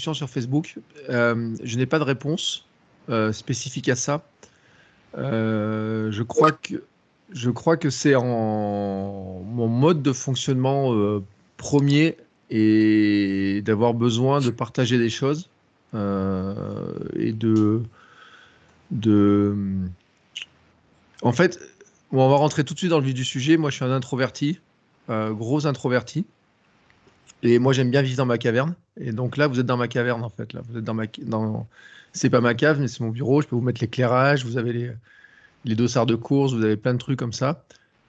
sur Facebook. Euh, je n'ai pas de réponse euh, spécifique à ça. Euh, je crois que c'est en mon mode de fonctionnement premier et d'avoir besoin de partager des choses et de de en fait on va rentrer tout de suite dans le vif du sujet. Moi, je suis un introverti, gros introverti. Et moi, j'aime bien vivre dans ma caverne. Et donc là, vous êtes dans ma caverne, en fait. Là, vous êtes dans ma, c'est pas ma cave, mais c'est mon bureau. Je peux vous mettre l'éclairage. Vous avez les, les dossards de course. Vous avez plein de trucs comme ça.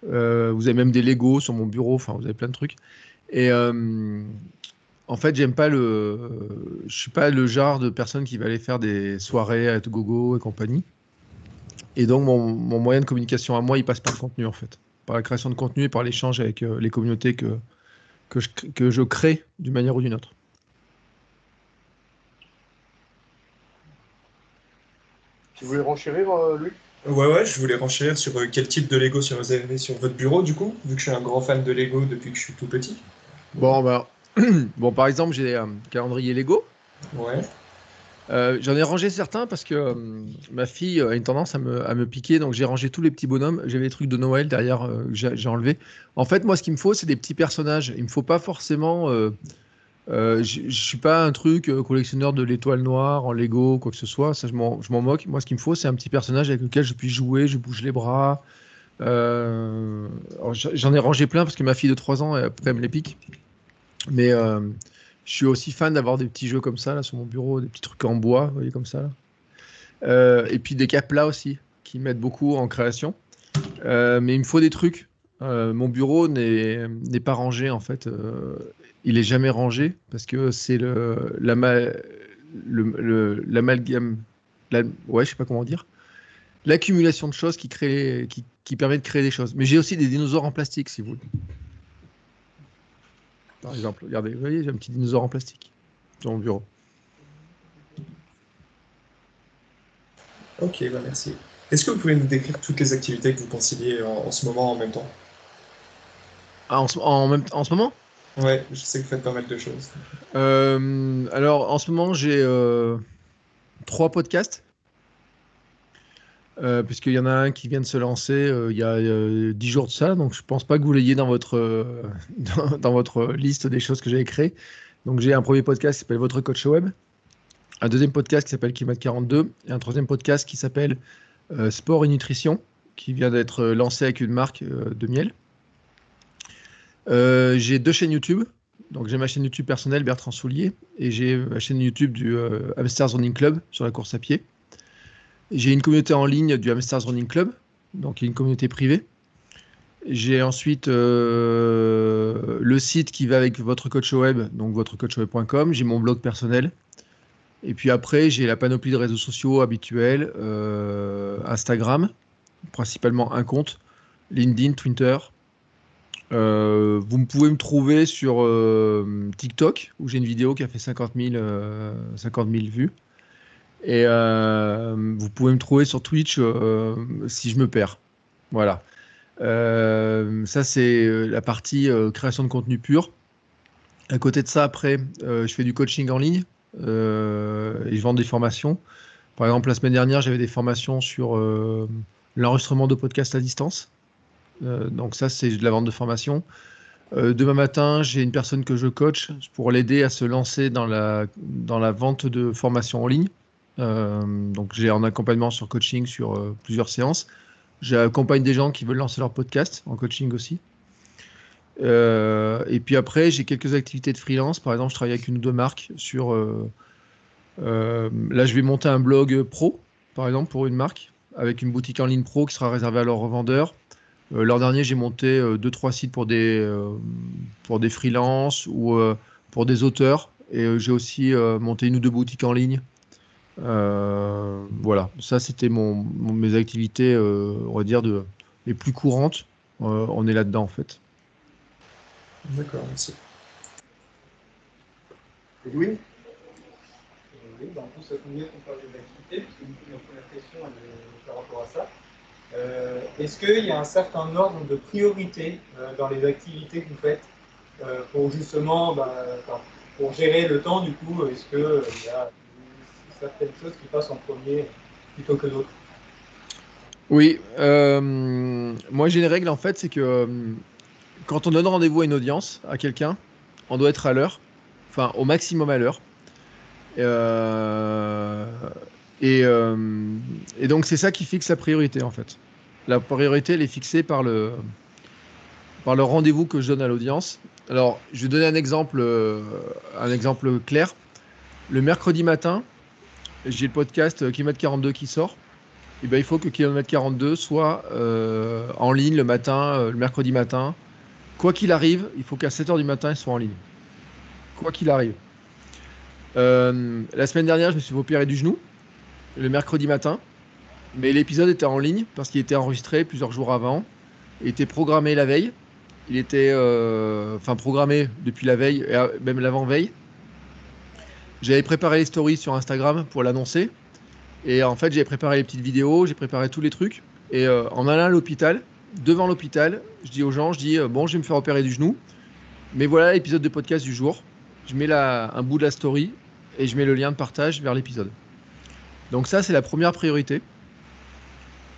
Euh, vous avez même des Legos sur mon bureau. Enfin, vous avez plein de trucs. Et euh, en fait, j'aime pas le, je suis pas le genre de personne qui va aller faire des soirées à gogo et compagnie. Et donc, mon, mon, moyen de communication à moi, il passe par le contenu, en fait, par la création de contenu et par l'échange avec euh, les communautés que que je, que je crée d'une manière ou d'une autre. Tu voulais renchérir, euh, Luc? Ouais, ouais, je voulais renchérir sur euh, quel type de Lego vous avez sur votre bureau, du coup, vu que je suis un grand fan de Lego depuis que je suis tout petit. Bon, bah, bon par exemple, j'ai un calendrier Lego. Ouais. Euh, j'en ai rangé certains parce que euh, ma fille a une tendance à me, piquer, donc j'ai rangé tous les petits bonhommes. J'avais des trucs de Noël derrière euh, que j'ai enlevé. En fait, moi, ce qu'il me faut, c'est des petits personnages. Il me faut pas forcément. je suis pas un truc collectionneur de l'étoile noire en Lego, quoi que ce soit. Ça, je m'en moque. Moi, ce qu'il me faut, c'est un petit personnage avec lequel je puisse jouer. Je bouge les bras. J'en ai rangé plein parce que ma fille de 3 ans, après, elle me les pique. Mais je suis aussi fan d'avoir des petits jeux comme ça là sur mon bureau, des petits trucs en bois, vous voyez comme ça. Euh, et puis des caplas aussi, qui m'aident beaucoup en création. Euh, mais il me faut des trucs. Euh, mon bureau n'est pas rangé en fait. il est jamais rangé parce que c'est l'amalgame, la, ouais, je sais pas comment dire, l'accumulation de choses qui permet de créer des choses. Mais j'ai aussi des dinosaures en plastique si vous voulez par exemple. Regardez, vous voyez, j'ai un petit dinosaure en plastique dans mon bureau. Ok, bah merci. Est-ce que vous pouvez nous décrire toutes les activités que vous conciliez en, ce moment en même temps? Ah, en, ce, en, même, en ce moment? Ouais, je sais que vous faites pas mal de choses. Euh, alors, en ce moment, j'ai euh, trois podcasts. Euh, puisqu'il y en a un qui vient de se lancer euh, il y a euh, dix jours de ça, donc je pense pas que vous l'ayez dans votre, dans, votre liste des choses que j'ai créées. Donc j'ai un premier podcast qui s'appelle Votre Coach Web, un deuxième podcast qui s'appelle Kimat 42 et un troisième podcast qui s'appelle Sport et Nutrition, qui vient d'être lancé avec une marque de miel. j'ai deux chaînes YouTube. Donc j'ai ma chaîne YouTube personnelle Bertrand Soulier et j'ai ma chaîne YouTube du Hamsters Running Club sur la course à pied. J'ai une communauté en ligne du Hamsters Running Club, donc une communauté privée. J'ai ensuite euh, le site qui va avec votre coach web, donc votrecoachweb.com. J'ai mon blog personnel. Et puis après, j'ai la panoplie de réseaux sociaux habituels, euh, Instagram, principalement un compte, LinkedIn, Twitter. Euh, vous pouvez me trouver sur TikTok, où j'ai une vidéo qui a fait 50 000, 50 000 vues. Et euh, vous pouvez me trouver sur Twitch euh, si je me perds. Voilà. Euh, ça, c'est la partie création de contenu pur. À côté de ça, après, je fais du coaching en ligne et je vends des formations. Par exemple, la semaine dernière, j'avais des formations sur l'enregistrement de podcasts à distance. donc ça, c'est de la vente de formation. demain matin, j'ai une personne que je coach pour l'aider à se lancer dans la, dans la vente de formation en ligne. Euh, donc j'ai un accompagnement sur coaching sur euh, plusieurs séances. J'accompagne des gens qui veulent lancer leur podcast en coaching aussi. Euh, et puis après, j'ai quelques activités de freelance. Par exemple, je travaille avec une ou deux marques sur. là, je vais monter un blog pro, par exemple, pour une marque, avec une boutique en ligne pro qui sera réservée à leurs revendeurs. L'an dernier, j'ai monté deux, trois sites pour des, pour des freelances ou pour des auteurs. Et j'ai aussi monté une ou deux boutiques en ligne euh, voilà, ça c'était mon, mes activités, euh, on va dire, de, les plus courantes. Euh, on est là-dedans en fait. D'accord, merci. Et Louis Oui, dans tout ça combien on parle d'activités, parce que ma première question est par rapport à ça. Est-ce qu'il y a un certain ordre de priorité dans les activités que vous faites pour justement, bah, pour gérer le temps, du coup, est-ce qu'il y a certaines choses qui passent en premier plutôt que d'autres Oui, euh, moi j'ai une règle en fait, c'est que euh, quand on donne rendez-vous à une audience, à quelqu'un, on doit être à l'heure, enfin au maximum à l'heure. Euh, et, donc c'est ça qui fixe la priorité en fait. La priorité elle est fixée par le, par le rendez-vous que je donne à l'audience. Alors je vais donner un exemple, un exemple clair. Le mercredi matin, j'ai le podcast Kilomètre 42 qui sort. Et ben, il faut que Kilomètre 42 soit euh, en ligne le matin, euh, le mercredi matin. Quoi qu'il arrive, il faut qu'à 7h du matin, il soit en ligne. Quoi qu'il arrive. Euh, la semaine dernière, je me suis opéré du genou le mercredi matin. Mais l'épisode était en ligne parce qu'il était enregistré plusieurs jours avant. Il était programmé la veille. Il était euh, enfin programmé depuis la veille, euh, même l'avant-veille. J'avais préparé les stories sur Instagram pour l'annoncer. Et en fait, j'ai préparé les petites vidéos, j'ai préparé tous les trucs. Et euh, en allant à l'hôpital, devant l'hôpital, je dis aux gens, je dis, euh, bon, je vais me faire opérer du genou. Mais voilà l'épisode de podcast du jour. Je mets la, un bout de la story et je mets le lien de partage vers l'épisode. Donc ça, c'est la première priorité.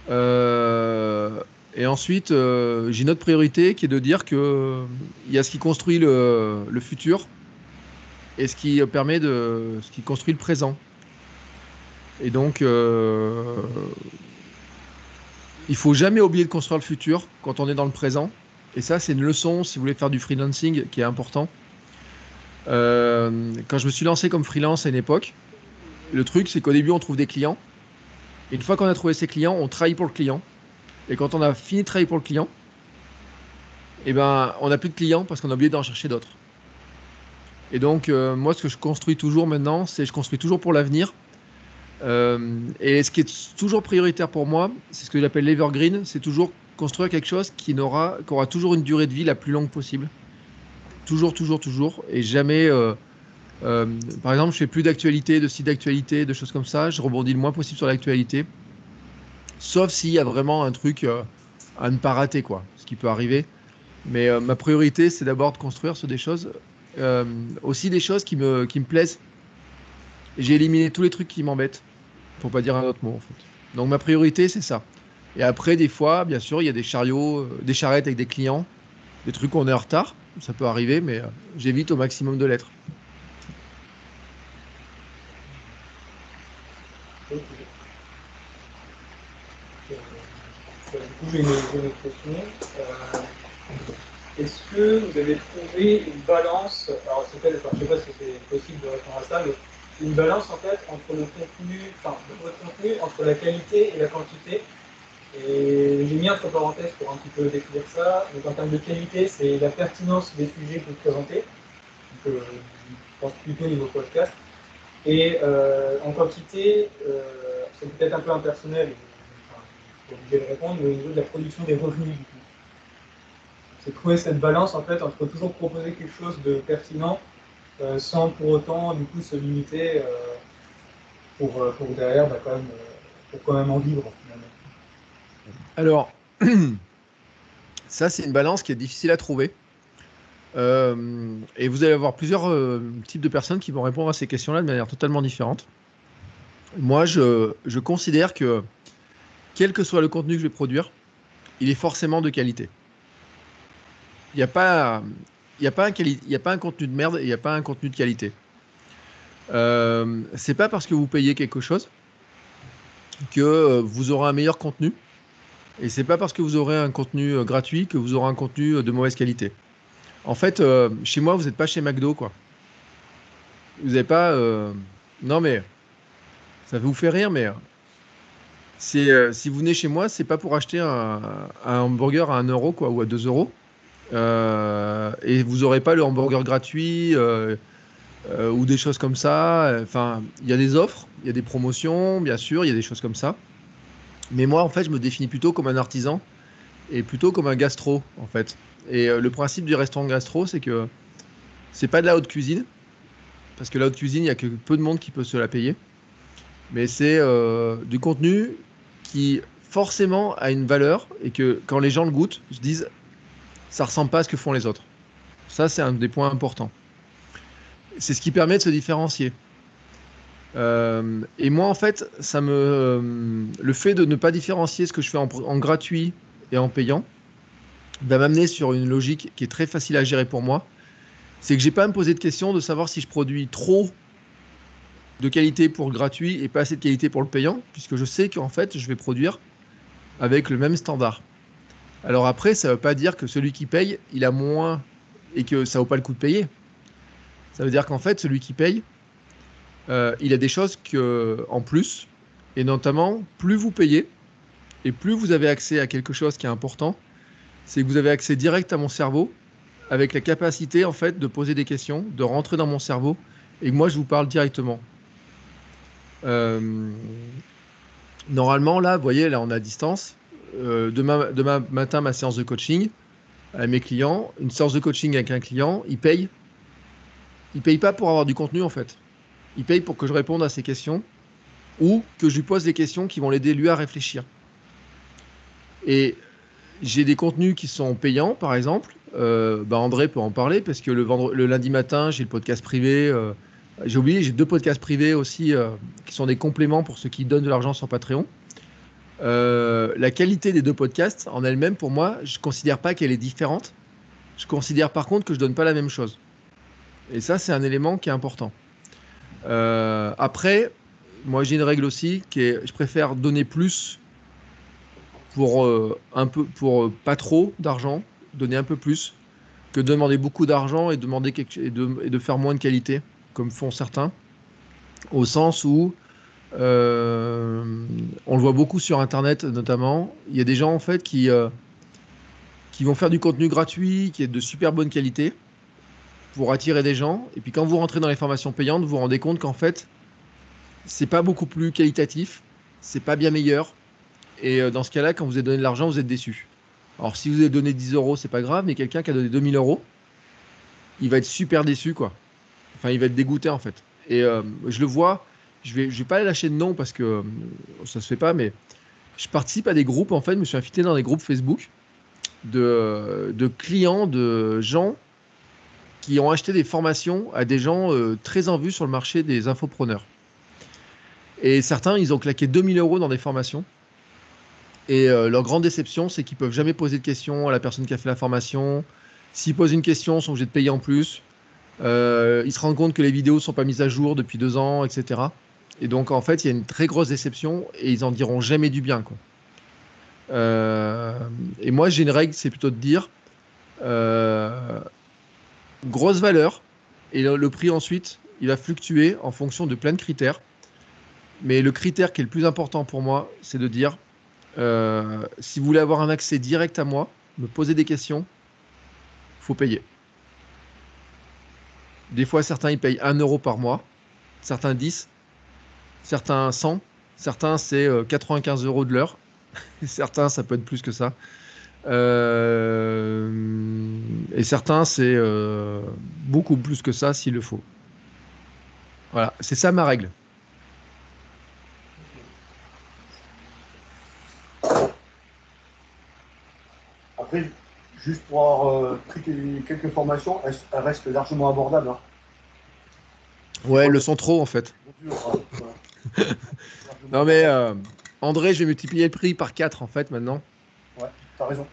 Euh, et ensuite, j'ai une autre priorité qui est de dire que euh, il y a ce qui construit le futur et ce qui permet de, ce qui construit le présent. Et donc, euh, il faut jamais oublier de construire le futur quand on est dans le présent. Et ça, c'est une leçon si vous voulez faire du freelancing qui est important. Euh, quand je me suis lancé comme freelance à une époque, le truc, c'est qu'au début, on trouve des clients. Et une fois qu'on a trouvé ces clients, on travaille pour le client. Et quand on a fini de travailler pour le client, eh ben, on n'a plus de clients parce qu'on a oublié d'en chercher d'autres. Et donc, euh, moi, ce que je construis toujours maintenant, c'est je construis toujours pour l'avenir. Euh, et ce qui est toujours prioritaire pour moi, c'est ce que j'appelle l'evergreen, c'est toujours construire quelque chose qui, n'aura, qui aura toujours une durée de vie la plus longue possible. Toujours, toujours, toujours. Et jamais. euh, par exemple, je fais plus d'actualité, de sites d'actualité, de choses comme ça. Je rebondis le moins possible sur l'actualité. Sauf s'il y a vraiment un truc à ne pas rater, quoi. Ce qui peut arriver. Mais ma priorité, c'est d'abord de construire sur des choses. Euh, aussi des choses qui me, qui me plaisent. J'ai éliminé tous les trucs qui m'embêtent. Pour pas dire un autre mot. Donc ma priorité, c'est ça. Et après, des fois, bien sûr, il y a des chariots, euh, des charrettes avec des clients, des trucs où on est en retard. Ça peut arriver, mais euh, j'évite au maximum de l'être. Du coup, j'ai une, question. Est-ce que vous avez trouvé une balance, alors c'est peut-être- je ne sais pas si c'est possible de répondre à ça, mais une balance en fait entre le contenu, enfin votre contenu, entre la qualité et la quantité? Et j'ai mis entre parenthèses pour un petit peu décrire ça. Donc en termes de qualité, c'est la pertinence des sujets que vous présentez. Donc, euh, je pense plutôt au niveau podcast. Et euh, en quantité, euh, c'est peut-être un peu impersonnel, enfin, je suis obligé de répondre, mais au niveau de la production des revenus. C'est trouver cette balance, en fait, entre toujours proposer quelque chose de pertinent, euh, sans pour autant, du coup, se limiter euh, pour, euh, pour derrière, bah, quand même, pour quand même en vivre, finalement. Alors, ça, c'est une balance qui est difficile à trouver. Et vous allez avoir plusieurs types de personnes qui vont répondre à ces questions-là de manière totalement différente. Moi, je, je considère que, quel que soit le contenu que je vais produire, il est forcément de qualité. Il n'y a, pas- un y a pas un contenu de merde il n'y a pas un contenu de qualité. Euh, c'est pas parce que vous payez quelque chose que euh, vous aurez un meilleur contenu. Et c'est pas parce que vous aurez un contenu euh, gratuit que vous aurez un contenu de mauvaise qualité. En fait, chez moi, vous n'êtes pas chez McDo. Vous n'avez pas. Non, mais ça vous fait rire, mais si vous venez chez moi, c'est pas pour acheter un, un hamburger à 1 euro, quoi, ou à 2 euros. Euh, et vous aurez pas le hamburger gratuit euh, euh, ou des choses comme ça. Enfin, il y a des offres, il y a des promotions, bien sûr, il y a des choses comme ça. Mais moi, en fait, je me définis plutôt comme un artisan et plutôt comme un gastro, en fait. Et le principe du restaurant gastro, c'est que c'est pas de la haute cuisine, parce que la haute cuisine, il y a que peu de monde qui peut se la payer. Mais c'est du contenu qui forcément a une valeur et que quand les gens le goûtent, ils se disent ça ressemble pas à ce que font les autres. Ça, c'est un des points importants. C'est ce qui permet de se différencier. Euh, et moi, en fait, ça me, euh, le fait de ne pas différencier ce que je fais en, gratuit et en payant va m'amener sur une logique qui est très facile à gérer pour moi. C'est que j'ai pas à me poser de question de savoir si je produis trop de qualité pour le gratuit et pas assez de qualité pour le payant, puisque je sais qu'en fait, je vais produire avec le même standard. Alors après, ça ne veut pas dire que celui qui paye, il a moins et que ça vaut pas le coup de payer. Ça veut dire qu'en fait, celui qui paye, euh, il a des choses que, en plus, et notamment, plus vous payez et plus vous avez accès à quelque chose qui est important, c'est que vous avez accès direct à mon cerveau avec la capacité en fait de poser des questions, de rentrer dans mon cerveau et que moi je vous parle directement. Euh, normalement là, vous voyez, là on est à distance. Euh, demain, matin, ma séance de coaching à mes clients, une séance de coaching avec un client, il paye. Il paye pas pour avoir du contenu en fait. Il paye pour que je réponde à ses questions ou que je lui pose des questions qui vont l'aider lui à réfléchir. Et j'ai des contenus qui sont payants, par exemple. Euh, bah André peut en parler parce que le, lundi matin, j'ai le podcast privé. Euh, j'ai oublié, j'ai deux podcasts privés aussi qui sont des compléments pour ceux qui donnent de l'argent sur Patreon. Euh, la qualité des deux podcasts en elle-même, pour moi, je ne considère pas qu'elle est différente. Je considère par contre que je donne pas la même chose. Et ça, c'est un élément qui est important. Euh, après, moi, j'ai une règle aussi qui est, je préfère donner plus pour euh, un peu, pour pas trop d'argent, donner un peu plus, que demander beaucoup d'argent et demander et de faire moins de qualité, comme font certains, au sens où euh, on le voit beaucoup sur Internet notamment. Il y a des gens en fait qui, euh, qui vont faire du contenu gratuit, qui est de super bonne qualité, pour attirer des gens. Et puis quand vous rentrez dans les formations payantes, vous vous rendez compte qu'en fait, c'est pas beaucoup plus qualitatif, c'est pas bien meilleur. Et euh, dans ce cas-là, quand vous avez donné de l'argent, vous êtes déçu. Alors si vous avez donné 10 euros, c'est pas grave, mais quelqu'un qui a donné 2000 euros, il va être super déçu, quoi. Enfin, il va être dégoûté en fait. Et je le vois je vais, vais pas lâcher de nom parce que euh, ça se fait pas, mais je participe à des groupes, en fait, je me suis invité dans des groupes Facebook de, clients, de gens qui ont acheté des formations à des gens euh, très en vue sur le marché des infopreneurs. Et certains, ils ont claqué 2000 euros dans des formations. Et euh, leur grande déception, c'est qu'ils peuvent jamais poser de questions à la personne qui a fait la formation. S'ils posent une question, ils sont obligés de payer en plus. Euh, ils se rendent compte que les vidéos sont pas mises à jour depuis deux ans, etc. Et donc, en fait, il y a une très grosse déception et ils en diront jamais du bien. Euh, et moi, j'ai une règle, c'est plutôt de dire euh, grosse valeur et le, prix ensuite, il va fluctuer en fonction de plein de critères. Mais le critère qui est le plus important pour moi, c'est de dire euh, si vous voulez avoir un accès direct à moi, me poser des questions, faut payer. Des fois, certains ils payent 1 euro par mois, certains 10, certains 100, certains c'est 95 euros de l'heure, certains ça peut être plus que ça. Euh, et certains c'est euh, beaucoup plus que ça s'il le faut. Voilà, c'est ça ma règle. Après, juste pour avoir euh, pris quelques formations, elles, elles restent largement abordables. Hein. Ouais, elles le sont trop en fait. Non mais euh, André, je vais multiplier le prix par 4 en fait maintenant. Ouais, t'as raison.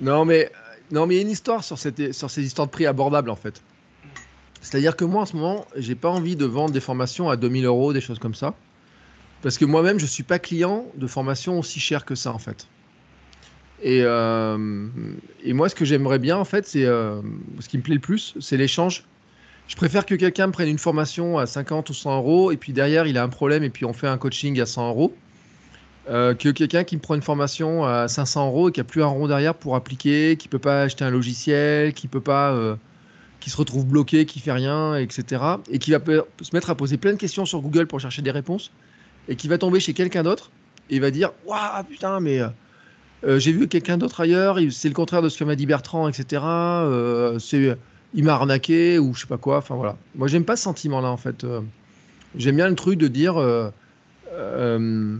Non mais non mais il y a une histoire sur, cette, sur ces histoires de prix abordables en fait. C'est-à-dire que moi en ce moment, j'ai pas envie de vendre des formations à 2000 euros, des choses comme ça. Parce que moi-même, je suis pas client de formations aussi chères que ça en fait. Et, euh, et moi, ce que j'aimerais bien en fait, c'est euh, ce qui me plaît le plus, c'est l'échange je préfère que quelqu'un prenne une formation à 50 ou 100 euros et puis derrière il a un problème et puis on fait un coaching à 100 euros. Euh, que quelqu'un qui me prend une formation à 500 euros et qui a plus un rond derrière pour appliquer, qui peut pas acheter un logiciel, qui peut pas, euh, qui se retrouve bloqué, qui fait rien, etc. Et qui va se mettre à poser plein de questions sur Google pour chercher des réponses et qui va tomber chez quelqu'un d'autre et va dire waouh putain mais euh, j'ai vu quelqu'un d'autre ailleurs, c'est le contraire de ce que m'a dit Bertrand, etc. il m'a arnaqué ou je sais pas quoi. Enfin voilà. Moi, j'aime pas ce sentiment-là en fait. Euh, j'aime bien le truc de dire. Euh, euh,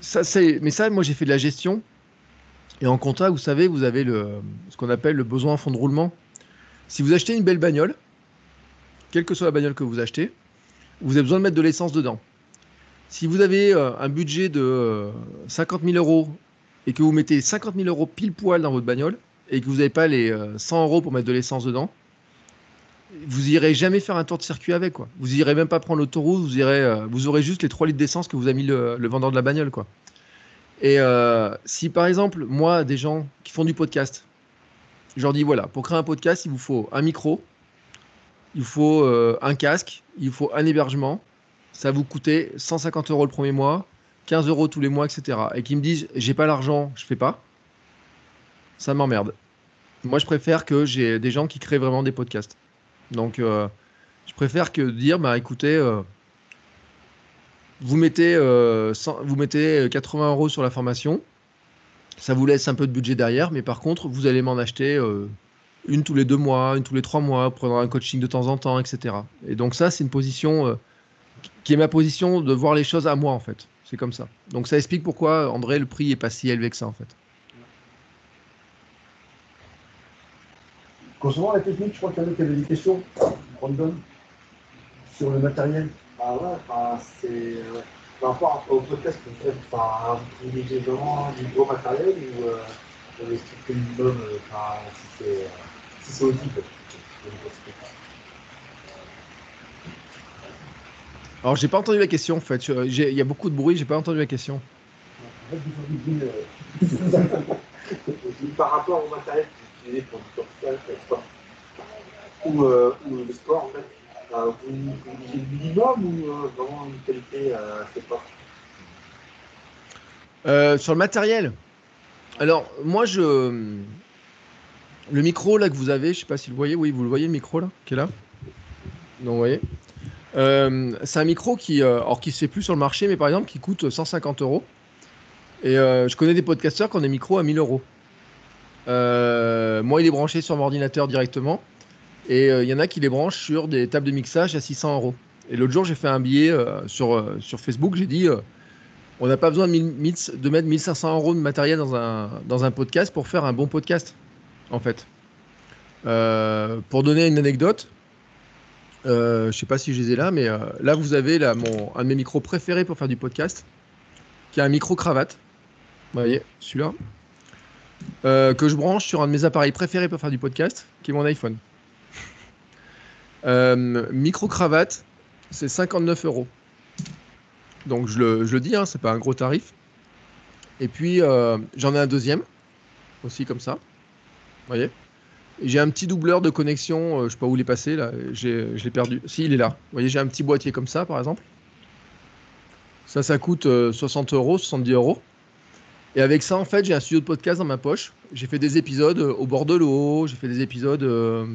ça, c'est. Mais ça, moi, j'ai fait de la gestion. Et en compta, vous savez, vous avez le, ce qu'on appelle le besoin en fond de roulement. Si vous achetez une belle bagnole, quelle que soit la bagnole que vous achetez, vous avez besoin de mettre de l'essence dedans. Si vous avez un budget de euh, 50 000 euros et que vous mettez 50 000 euros pile poil dans votre bagnole et que vous n'avez pas les euh, 100 euros pour mettre de l'essence dedans, vous irez jamais faire un tour de circuit avec quoi. Vous irez même pas prendre l'autoroute, vous euh, aurez juste les 3 litres d'essence que vous a mis le, vendeur de la bagnole quoi. Et euh, si par exemple moi des gens qui font du podcast, je leur dis voilà pour créer un podcast il vous faut un micro, il vous faut euh, un casque, il vous faut un hébergement, ça vous coûter 150 euros le premier mois, 15 euros tous les mois etc. Et qui me disent j'ai pas l'argent, je fais pas, ça m'emmerde. Moi je préfère que j'ai des gens qui créent vraiment des podcasts. Donc, euh, je préfère que dire, bah écoutez, euh, vous, mettez, euh, 100 vous mettez 80 euros sur la formation, ça vous laisse un peu de budget derrière, mais par contre, vous allez m'en acheter euh, une tous les deux mois, une tous les trois mois, prendre un coaching de temps en temps, etc. Et donc ça, c'est une position euh, qui est ma position de voir les choses à moi, en fait. C'est comme ça. Donc ça explique pourquoi, André, le prix est pas si élevé que ça, en fait. Concernant la technique, je crois qu'il y en a qui avaient des questions. Brandon, sur le matériel. Bah ouais, c'est. ouais. Par rapport au podcast, vous faites, enfin, vous privilégiez vraiment du gros matériel ou euh, le strict minimum, euh, enfin, si c'est euh, si c'est audible. Alors, j'ai pas entendu la question, en fait. J'ai- Il y a beaucoup de bruit, j'ai pas entendu la question. Euh, Par rapport au matériel le sur le matériel. Alors, moi, je. Le micro là que vous avez, je sais pas si vous le voyez. Oui, vous le voyez le micro là, qui est là? Non, vous voyez. Euh, c'est un micro qui, euh, alors qui se fait plus sur le marché, mais par exemple qui coûte 150 euros. Et euh, je connais des podcasteurs qui ont des micros à 1000 euros. Euh, moi, il est branché sur mon ordinateur directement. Et euh, il y en a qui les branchent sur des tables de mixage à 600 euros. Et l'autre jour, j'ai fait un billet euh, sur, sur Facebook. J'ai dit on n'a pas besoin de, 1000 1000 de mettre 1500 euros de matériel dans un, dans un podcast pour faire un bon podcast, en fait. Pour donner une anecdote, je ne sais pas si je les ai là, mais là, vous avez là, mon, un de mes micros préférés pour faire du podcast, qui est un micro cravate. Vous voyez, celui-là. Euh, que je branche sur un de mes appareils préférés pour faire du podcast, qui est mon iPhone. Euh, micro cravate, c'est 59 euros. Donc je le, dis, hein, c'est pas un gros tarif. Et puis euh, j'en ai un deuxième, aussi comme ça. Vous voyez? J'ai un petit doubleur de connexion, je sais pas où il est passé là, je l'ai perdu. Si, il est là. Vous voyez, j'ai un petit boîtier comme ça par exemple. Ça, ça coûte euh, 60 euros, 70 euros. Et avec ça, en fait, j'ai un studio de podcast dans ma poche. J'ai fait des épisodes euh, au bord de l'eau, j'ai fait des épisodes. euh,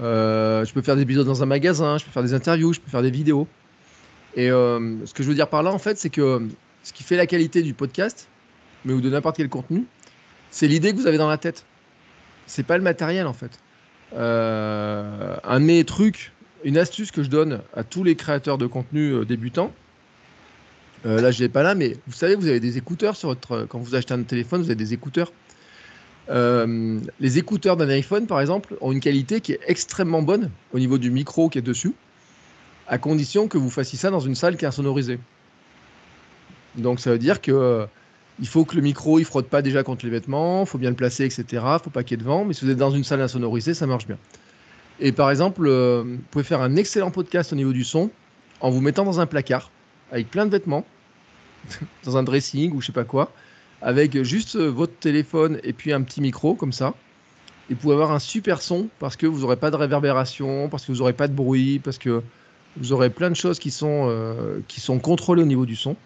euh, je peux faire des épisodes dans un magasin, je peux faire des interviews, je peux faire des vidéos. Et ce que je veux dire par là, en fait, c'est que ce qui fait la qualité du podcast, mais ou de n'importe quel contenu, c'est l'idée que vous avez dans la tête. C'est pas le matériel, en fait. Un de mes trucs, une astuce que je donne à tous les créateurs de contenu débutants, euh, là je l'ai pas là, mais vous savez, vous avez des écouteurs sur votre. Quand vous achetez un téléphone, vous avez des écouteurs. Euh, les écouteurs d'un iPhone, par exemple, ont une qualité qui est extrêmement bonne au niveau du micro qui est dessus, à condition que vous fassiez ça dans une salle qui est insonorisée. Donc ça veut dire que euh, il faut que le micro il frotte pas déjà contre les vêtements, il faut bien le placer, etc. faut pas qu'il y ait de vent, mais si vous êtes dans une salle insonorisée, ça marche bien. Et par exemple, vous pouvez faire un excellent podcast au niveau du son en vous mettant dans un placard avec plein de vêtements, dans un dressing ou je sais pas quoi, avec juste votre téléphone et puis un petit micro comme ça. Et vous pouvez avoir un super son parce que vous n'aurez pas de réverbération, parce que vous n'aurez pas de bruit, parce que vous aurez plein de choses qui sont, euh, qui sont contrôlées au niveau du son.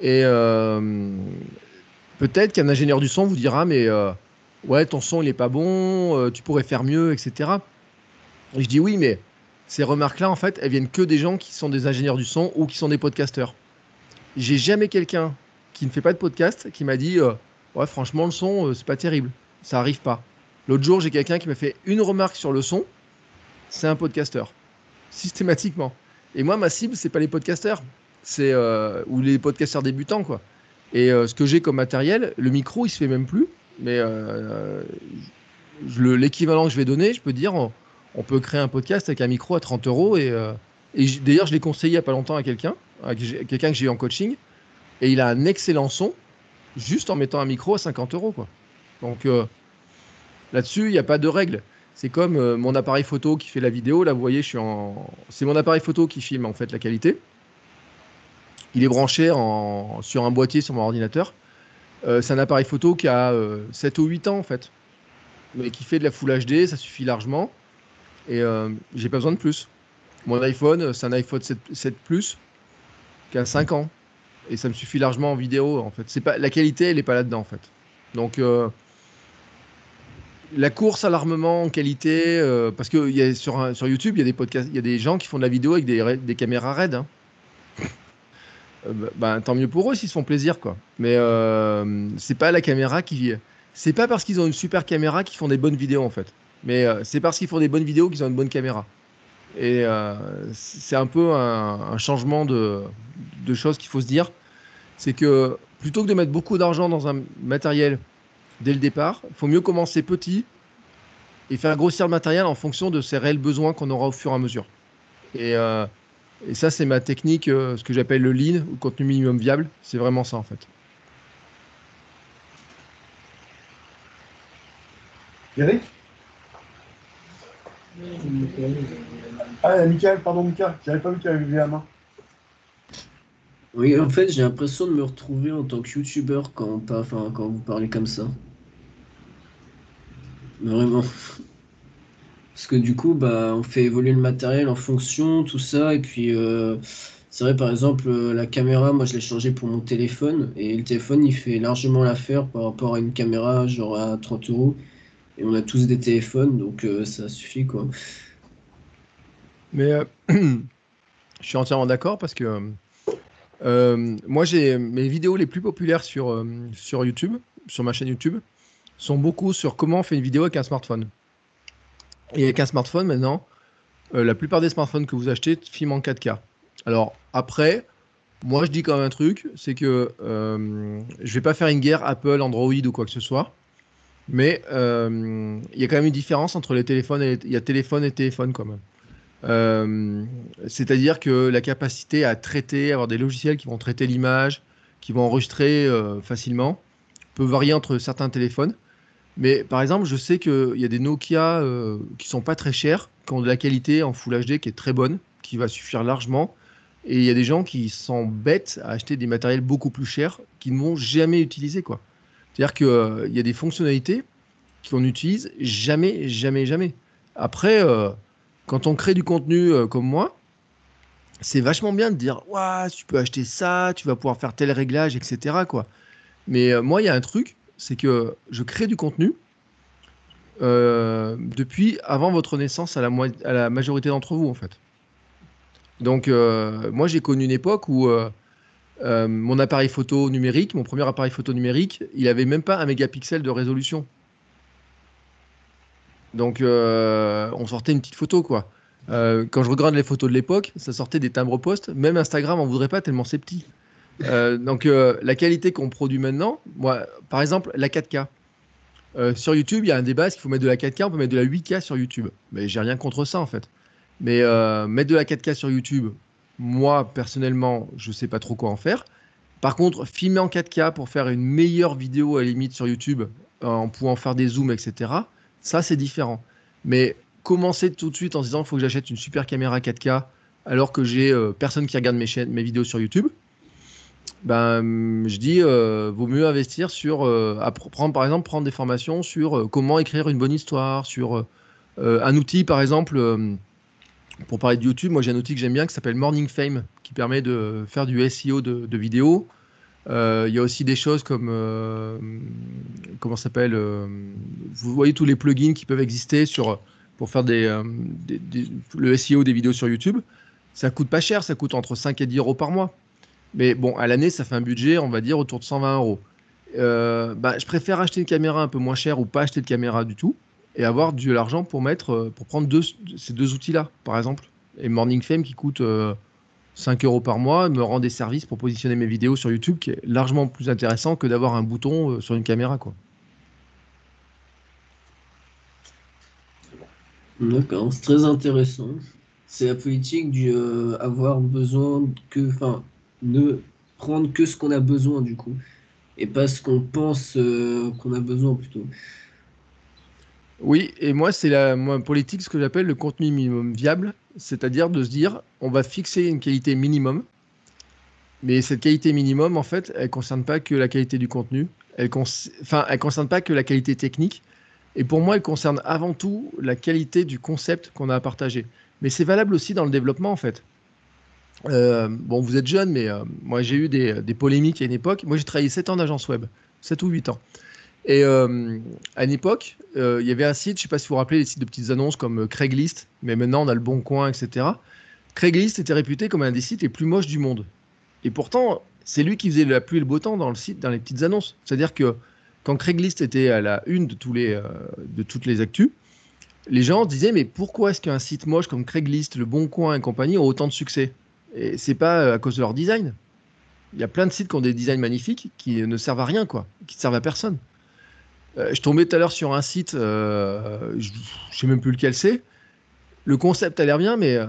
Et euh, peut-être qu'un ingénieur du son vous dira, mais euh, ouais, ton son il est pas bon, tu pourrais faire mieux, etc. Et je dis oui, mais ces remarques-là, en fait, elles viennent que des gens qui sont des ingénieurs du son ou qui sont des podcasteurs. J'ai jamais quelqu'un qui ne fait pas de podcast qui m'a dit, euh, ouais, franchement, le son, euh, c'est pas terrible, ça arrive pas. L'autre jour, j'ai quelqu'un qui m'a fait une remarque sur le son, c'est un podcasteur, systématiquement. Et moi, ma cible, c'est pas les podcasteurs, c'est euh, ou les podcasteurs débutants, quoi. Et ce que j'ai comme matériel, le micro, il se fait même plus, mais l'équivalent que je vais donner, je peux dire, on, peut créer un podcast avec un micro à 30 euros. Et, et d'ailleurs, je l'ai conseillé il n'y a pas longtemps à quelqu'un, quelqu'un que j'ai eu en coaching. Et il a un excellent son juste en mettant un micro à 50 euros. Quoi. Donc euh, là-dessus, il n'y a pas de règle. C'est comme euh, mon appareil photo qui fait la vidéo. Là, vous voyez, je suis en. C'est mon appareil photo qui filme en fait la qualité. Il est branché en... sur un boîtier sur mon ordinateur. Euh, c'est un appareil photo qui a euh, 7 ou 8 ans en fait, mais qui fait de la Full HD, ça suffit largement. Et j'ai pas besoin de plus. Mon iPhone, c'est un iPhone 7, 7 Plus qui a 5 ans. Et ça me suffit largement en vidéo en fait. C'est pas... La qualité, elle est pas là-dedans en fait. Donc euh, la course à l'armement en qualité, euh, parce que y a sur, sur YouTube, il y a des podcasts, il y a des gens qui font de la vidéo avec des, des caméras RAID. hein. Euh, bah, bah, tant mieux pour eux s'ils se font plaisir quoi. Mais c'est pas la caméra qui, c'est pas parce qu'ils ont une super caméra qu'ils font des bonnes vidéos en fait. Mais c'est parce qu'ils font des bonnes vidéos qu'ils ont une bonne caméra. Et euh, c'est un peu un, un changement de, de choses qu'il faut se dire. C'est que plutôt que de mettre beaucoup d'argent dans un matériel dès le départ, il faut mieux commencer petit et faire grossir le matériel en fonction de ses réels besoins qu'on aura au fur et à mesure. Et, euh, et ça, c'est ma technique, euh, ce que j'appelle le lean, ou contenu minimum viable. C'est vraiment ça, en fait. Eric? Ah, Michael, pardon, Michael, j'avais pas vu qu'il avait la main. Oui, en fait, j'ai l'impression de me retrouver en tant que youtubeur quand, enfin, quand vous parlez comme ça. Vraiment. Parce que du coup, bah, on fait évoluer le matériel en fonction, tout ça. Et puis, euh, c'est vrai, par exemple, euh, la caméra, moi, je l'ai changé pour mon téléphone. Et le téléphone, il fait largement l'affaire par rapport à une caméra, genre à 30 euros. Et on a tous des téléphones, donc euh, ça suffit, quoi. Mais euh, je suis entièrement d'accord parce que euh, moi, j'ai mes vidéos les plus populaires sur, euh, sur YouTube, sur ma chaîne YouTube, sont beaucoup sur comment on fait une vidéo avec un smartphone. Et avec un smartphone, maintenant, la plupart des smartphones que vous achetez filment en 4K. Alors, après, moi, je dis quand même un truc, c'est que euh, je vais pas faire une guerre Apple, Android ou quoi que ce soit. Mais il y a quand même une différence entre les téléphones et il y a téléphone et téléphone quand même. Euh, C'est-à-dire que la capacité à traiter, avoir des logiciels qui vont traiter l'image, qui vont enregistrer euh, facilement, peut varier entre certains téléphones. Mais par exemple, je sais qu'il y a des Nokia euh, qui sont pas très chers, qui ont de la qualité en Full HD qui est très bonne, qui va suffire largement. Et il y a des gens qui bêtes à acheter des matériels beaucoup plus chers qu'ils ne vont jamais utiliser. quoi. C'est-à-dire qu'il y a des fonctionnalités qu'on n'utilise jamais, jamais, jamais. Après, quand on crée du contenu euh, comme moi, c'est vachement bien de dire Ouah, tu peux acheter ça, tu vas pouvoir faire tel réglage, etc. Mais euh, moi, il y a un truc, c'est que je crée du contenu euh, depuis avant votre naissance à la, à la majorité d'entre vous, en fait. Donc, moi, j'ai connu une époque où mon appareil photo numérique, mon premier appareil photo numérique, il avait même pas un mégapixel de résolution. Donc, euh, on sortait une petite photo, quoi. Euh, quand je regarde les photos de l'époque, ça sortait des timbres poste. Même Instagram en voudrait pas tellement c'est petit. Euh, donc, la qualité qu'on produit maintenant, moi, par exemple, la 4K. Euh, sur YouTube, il y a un débat est-ce qu'il faut mettre de la 4K On peut mettre de la 8K sur YouTube. Mais j'ai rien contre ça, en fait. Mais mettre de la 4K sur YouTube, moi, personnellement, je sais pas trop quoi en faire. Par contre, filmer en 4K pour faire une meilleure vidéo à la limite sur YouTube, en pouvant faire des zooms, etc., ça, c'est différent. Mais commencer tout de suite en disant qu'il faut que j'achète une super caméra 4K alors que j'ai euh, personne qui regarde mes, chaînes, mes vidéos sur YouTube, ben, je dis, euh, vaut mieux investir sur, euh, par exemple, prendre des formations sur comment écrire une bonne histoire, sur un outil, par exemple, pour parler de YouTube, moi j'ai un outil que j'aime bien qui s'appelle Morning Fame, qui permet de faire du SEO de vidéos. Euh, Il y a aussi des choses comme, euh, comment s'appelle, euh, vous voyez tous les plugins qui peuvent exister sur, pour faire des, le SEO des vidéos sur YouTube. Ça coûte pas cher, ça coûte entre 5 et 10 euros par mois. Mais bon, à l'année, ça fait un budget, on va dire, autour de 120 euros. Bah, je préfère acheter une caméra un peu moins chère ou pas acheter de caméra du tout et avoir de l'argent pour mettre, pour prendre ces deux outils-là, par exemple. Et Morning Fame qui coûte 5 euros par mois me rend des services pour positionner mes vidéos sur YouTube qui est largement plus intéressant que d'avoir un bouton euh, sur une caméra, quoi. D'accord, c'est très intéressant. C'est la politique du euh, avoir besoin que, enfin, ne prendre que ce qu'on a besoin du coup, et pas ce qu'on pense euh, qu'on a besoin plutôt. Oui, et moi, c'est la moi, politique, ce que j'appelle le contenu minimum viable, c'est-à-dire de se dire, on va fixer une qualité minimum, mais cette qualité minimum, en fait, elle ne concerne pas que la qualité du contenu, elle enfin, elle concerne pas que la qualité technique, et pour moi, elle concerne avant tout la qualité du concept qu'on a à partager. Mais c'est valable aussi dans le développement, en fait. Euh, bon, vous êtes jeune, mais euh, moi, j'ai eu des, des, polémiques à une époque. Moi, j'ai travaillé 7 ans d'agence web, 7 ou 8 ans. Et euh, à une époque, euh, il y avait un site, je ne sais pas si vous vous rappelez, les sites de petites annonces comme euh, Craigslist, mais maintenant on a le Bon Coin, etc. Craigslist était réputé comme un des sites les plus moches du monde. Et pourtant, c'est lui qui faisait la pluie et le beau temps dans le site, dans les petites annonces. C'est-à-dire que quand Craigslist était à la une de, toutes les actus, les gens se disaient mais pourquoi est-ce qu'un site moche comme Craigslist, le Bon Coin et compagnie ont autant de succès? Et c'est pas à cause de leur design. Il y a plein de sites qui ont des designs magnifiques qui ne servent à rien, quoi, qui ne servent à personne. Euh, je tombais tout à l'heure sur un site, euh, je ne sais même plus lequel c'est. Le concept a l'air bien, mais euh,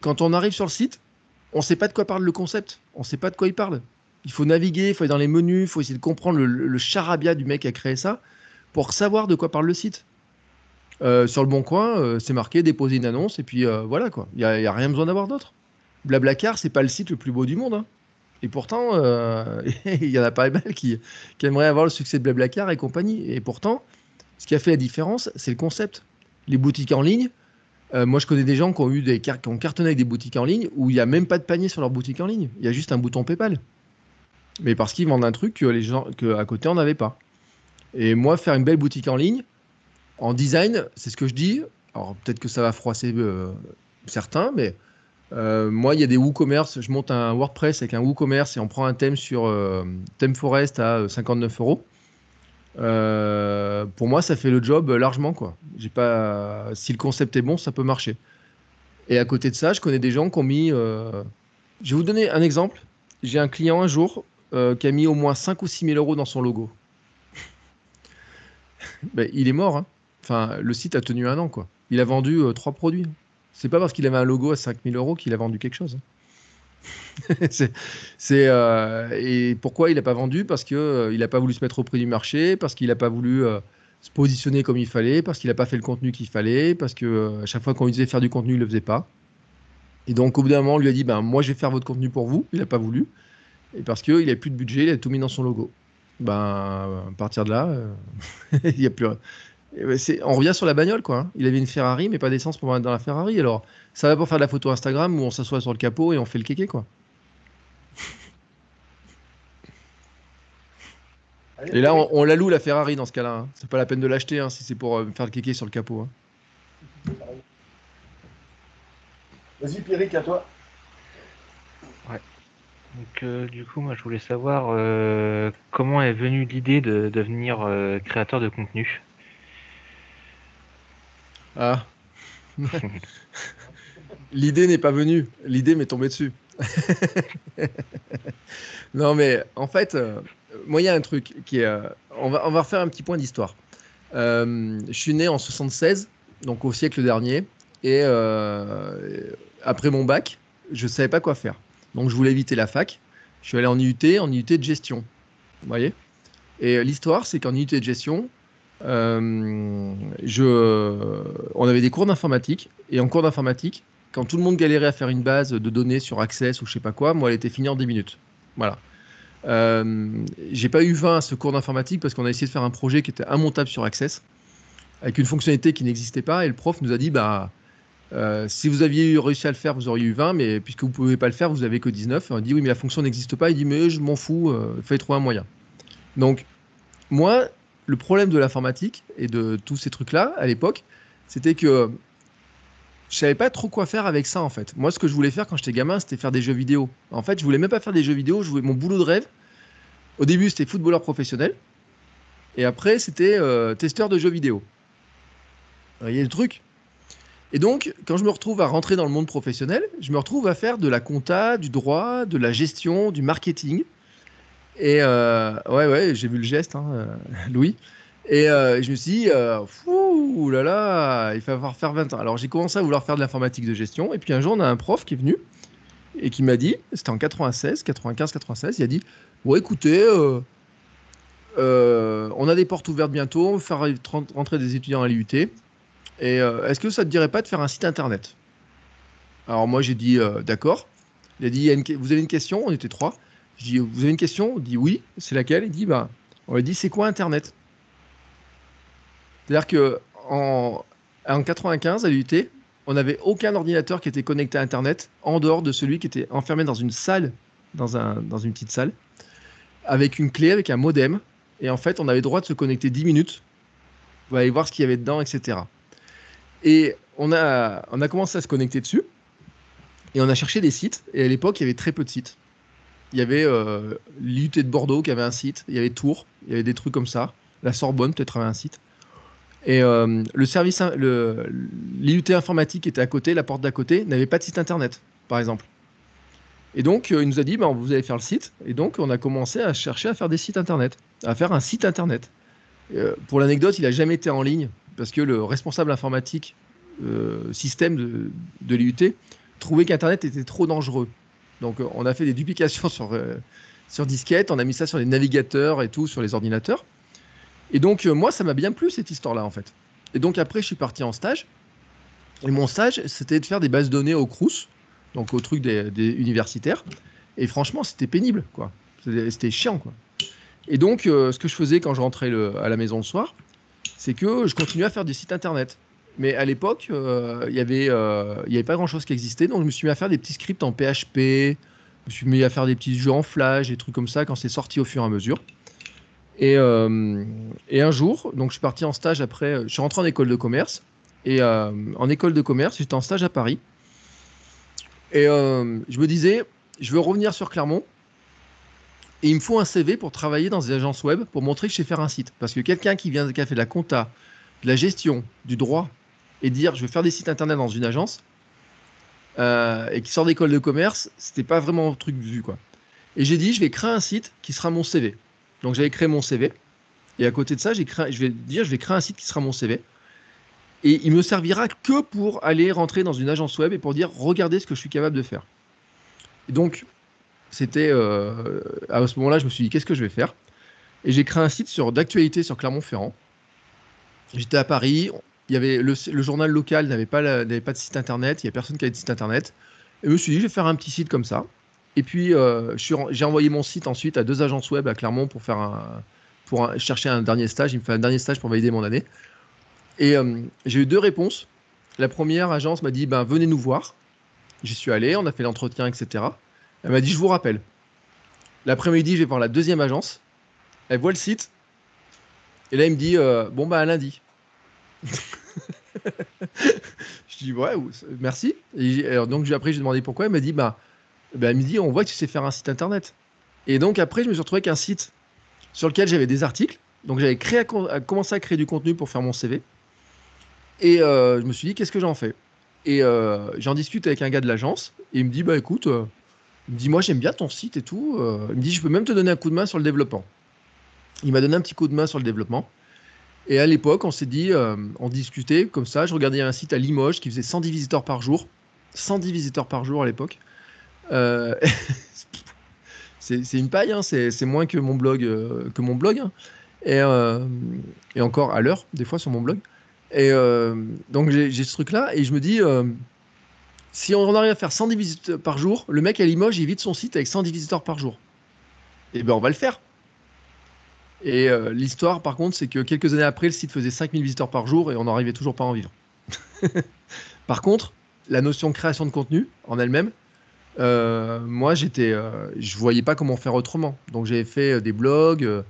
quand on arrive sur le site, on ne sait pas de quoi parle le concept. On ne sait pas de quoi il parle. Il faut naviguer, il faut aller dans les menus, il faut essayer de comprendre le, charabia du mec qui a créé ça pour savoir de quoi parle le site. sur le bon coin, c'est marqué déposer une annonce et puis voilà quoi. Il n'y a, rien besoin d'avoir d'autre. Blablacar, c'est pas le site le plus beau du monde. Hein. Et pourtant, euh, il y en a pas mal qui, aimeraient avoir le succès de Blablacar et compagnie. Et pourtant, ce qui a fait la différence, c'est le concept. Les boutiques en ligne, euh, moi je connais des gens qui ont, eu des qui ont cartonné avec des boutiques en ligne où il n'y a même pas de panier sur leur boutique en ligne. Il y a juste un bouton PayPal. Mais parce qu'ils vendent un truc que les gens que à côté on n'avait pas. Et moi, faire une belle boutique en ligne, en design, c'est ce que je dis. Alors peut-être que ça va froisser euh, certains, mais euh, moi, il y a des WooCommerce. Je monte un WordPress avec un WooCommerce et on prend un thème sur euh, à 59 euros. Euh, pour moi, ça fait le job largement. Quoi. J'ai pas... Si le concept est bon, ça peut marcher. Et à côté de ça, je connais des gens qui ont mis. Je vais vous donner un exemple. J'ai un client un jour qui a mis au moins 5 ou 6 000 euros dans son logo. ben, il est mort. Hein. Enfin, le site a tenu un an. Quoi. Il a vendu trois produits. C'est pas parce qu'il avait un logo à 5000 euros qu'il a vendu quelque chose. Hein. c'est, euh, et pourquoi il n'a pas vendu? Parce qu'il euh, n'a pas voulu se mettre au prix du marché, parce qu'il n'a pas voulu euh, se positionner comme il fallait, parce qu'il n'a pas fait le contenu qu'il fallait, parce que chaque fois qu'on lui disait faire du contenu, il ne le faisait pas. Et donc au bout d'un moment, on lui a dit ben, Moi je vais faire votre contenu pour vous. Il n'a pas voulu. Et parce qu'il n'a plus de budget, il a tout mis dans son logo. Ben, à partir de là, il n'y a plus, on revient sur la bagnole, quoi. Hein. Il avait une Ferrari, mais pas d'essence pour mettre dans la Ferrari. Alors, ça va pour faire de la photo Instagram où on s'assoit sur le capot et on fait le kéké, quoi. Et là, on, la loue la Ferrari dans ce cas-là. Hein. C'est pas la peine de l'acheter hein, si c'est pour euh, faire le kéké sur le capot. Vas-y, Pierrick, à toi. Ouais. Donc, euh, du coup, moi, je voulais savoir euh, comment est venue l'idée de devenir créateur de contenu? Ah. L'idée n'est pas venue. L'idée m'est tombée dessus. non, mais en fait, euh, moi, il y a un truc qui est. Euh, on, va, on va refaire un petit point d'histoire. Euh, je suis né en 76, donc au siècle dernier. Et après mon bac, je ne savais pas quoi faire. Donc, je voulais éviter la fac. Je suis allé en IUT, en IUT de gestion. Vous voyez? Et l'histoire, c'est qu'en IUT de gestion, je, on avait des cours d'informatique et en cours d'informatique, quand tout le monde galérait à faire une base de données sur Access ou je sais pas quoi, moi elle était finie en 10 minutes. Voilà. Euh, j'ai pas eu 20 à ce cours d'informatique parce qu'on a essayé de faire un projet qui était immontable sur Access avec une fonctionnalité qui n'existait pas et le prof nous a dit bah euh, si vous aviez réussi à le faire, vous auriez eu 20, mais puisque vous ne pouvez pas le faire, vous avez que 19. On a dit oui, mais la fonction n'existe pas. Il dit mais je m'en fous, il fallait trouver un moyen. Donc moi, le problème de l'informatique et de tous ces trucs-là à l'époque, c'était que je savais pas trop quoi faire avec ça en fait. Moi, ce que je voulais faire quand j'étais gamin, c'était faire des jeux vidéo. En fait, je voulais même pas faire des jeux vidéo. Je voulais mon boulot de rêve. Au début, c'était footballeur professionnel, et après, c'était euh, testeur de jeux vidéo. Vous voyez le truc? Et donc, quand je me retrouve à rentrer dans le monde professionnel, je me retrouve à faire de la compta, du droit, de la gestion, du marketing. Et euh, ouais, ouais, j'ai vu le geste, hein, euh, Louis. Et euh, je me suis dit, ouh là là, il va falloir faire 20 ans. Alors j'ai commencé à vouloir faire de l'informatique de gestion. Et puis un jour, on a un prof qui est venu et qui m'a dit, c'était en 96, 95, 96, il a dit Bon, écoutez, on a des portes ouvertes bientôt, on va faire rentrer des étudiants à l'IUT. Et est-ce que ça ne te dirait pas de faire un site internet? Alors moi, j'ai dit D'accord. Il a dit Vous avez une question? On était trois. Je dis Vous avez une question? On dit Oui. C'est laquelle? Il dit bah, On lui dit C'est quoi Internet? C'est-à-dire que en, en 95, à l'IUT, on n'avait aucun ordinateur qui était connecté à Internet en dehors de celui qui était enfermé dans une salle, dans, un, dans une petite salle, avec une clé, avec un modem. Et en fait, on avait le droit de se connecter 10 minutes. Vous allez voir ce qu'il y avait dedans, etc. Et on a, on a commencé à se connecter dessus. Et on a cherché des sites. Et à l'époque, il y avait très peu de sites. Il y avait euh, l'IUT de Bordeaux qui avait un site. Il y avait Tours. Il y avait des trucs comme ça. La Sorbonne peut-être avait un site. Et euh, le service, l'IUT informatique était à côté, la porte d'à côté, n'avait pas de site internet, par exemple. Et donc, euh, il nous a dit, bah, vous allez faire le site. Et donc, on a commencé à chercher à faire des sites internet, à faire un site internet. Pour l'anecdote, il n'a jamais été en ligne parce que le responsable informatique système de, de l'IUT trouvait qu'Internet était trop dangereux. Donc, on a fait des duplications sur, sur disquette, on a mis ça sur les navigateurs et tout, sur les ordinateurs. Et donc, euh, moi, ça m'a bien plu cette histoire-là, en fait. Et donc, après, je suis parti en stage. Et mon stage, c'était de faire des bases données au Crous, donc au truc des, universitaires. Et franchement, c'était pénible, quoi. C'était chiant, quoi. Et donc, euh, ce que je faisais quand je rentrais à la maison le soir, c'est que je continuais à faire des sites internet. Mais à l'époque, euh, il n'y avait, avait pas grand-chose qui existait, donc je me suis mis à faire des petits scripts en PHP, je me suis mis à faire des petits jeux en Flash, des trucs comme ça, quand c'est sorti au fur et à mesure. Euh, et, un jour, donc je suis parti en stage après, je suis rentré en école de commerce. Et euh, en école de commerce, j'étais en stage à Paris. Et euh, je me disais, je veux revenir sur Clermont. Et il me faut un CV pour travailler dans des agences web pour montrer que je sais faire un site. Parce que quelqu'un qui vient a fait de la compta, de la gestion, du droit, et dire je veux faire des sites internet dans une agence, et qui sort d'école de commerce, c'était pas vraiment un truc vu quoi. Et j'ai dit je vais créer un site qui sera mon CV. Donc j'avais créé mon CV. Et à côté de ça, j'ai créé, je vais dire, je vais créer un site qui sera mon CV. Et il me servira que pour aller rentrer dans une agence web et pour dire, regardez ce que je suis capable de faire. Et donc, c'était euh, à ce moment-là, je me suis dit, qu'est-ce que je vais faire? Et j'ai créé un site sur d'actualité sur Clermont-Ferrand. J'étais à Paris. Il y avait le, journal local n'avait pas, pas de site internet. Il n'y a personne qui avait de site internet. Et je me suis dit, je vais faire un petit site comme ça. Et puis, euh, j'ai envoyé mon site ensuite à deux agences web à Clermont pour, faire pour chercher un dernier stage. Il me fait un dernier stage pour valider mon année. Et euh, j'ai eu deux réponses. La première agence m'a dit ben, Venez nous voir. J'y suis allé, on a fait l'entretien, etc. Elle m'a dit Je vous rappelle. L'après-midi, je vais voir la deuxième agence. Elle voit le site. Et là, il me dit euh, Bon, bah, à lundi. je dis Ouais, merci. Et, donc, après, j'ai demandé pourquoi. Elle m'a dit Bah dit on voit que tu sais faire un site internet. Et donc après, je me suis retrouvé avec un site sur lequel j'avais des articles. Donc j'avais créé, commencé à créer du contenu pour faire mon CV. Et euh, je me suis dit qu'est-ce que j'en fais? Et euh, j'en discute avec un gars de l'agence et il me dit bah écoute, euh, il me dit moi j'aime bien ton site et tout. il me dit je peux même te donner un coup de main sur le développement. Il m'a donné un petit coup de main sur le développement. Et à l'époque, on s'est dit, on discutait comme ça. Je regardais un site à Limoges qui faisait 110 visiteurs par jour. 110 visiteurs par jour à l'époque. Euh, c'est une paille, hein, c'est moins que mon blog, euh, que mon blog hein. et, euh, et, encore à l'heure, des fois sur mon blog. Et donc j'ai ce truc-là, et je me dis, si on arrive à faire 110 visiteurs par jour, le mec à Limoges, il vide son site avec 110 visiteurs par jour. Et eh ben on va le faire. Et l'histoire, par contre, c'est que quelques années après, le site faisait 5000 visiteurs par jour et on n'arrivait toujours pas à en vivre. par contre, la notion de création de contenu en elle-même, euh, moi, j'étais, euh, je voyais pas comment faire autrement. Donc, j'avais fait euh, des blogs.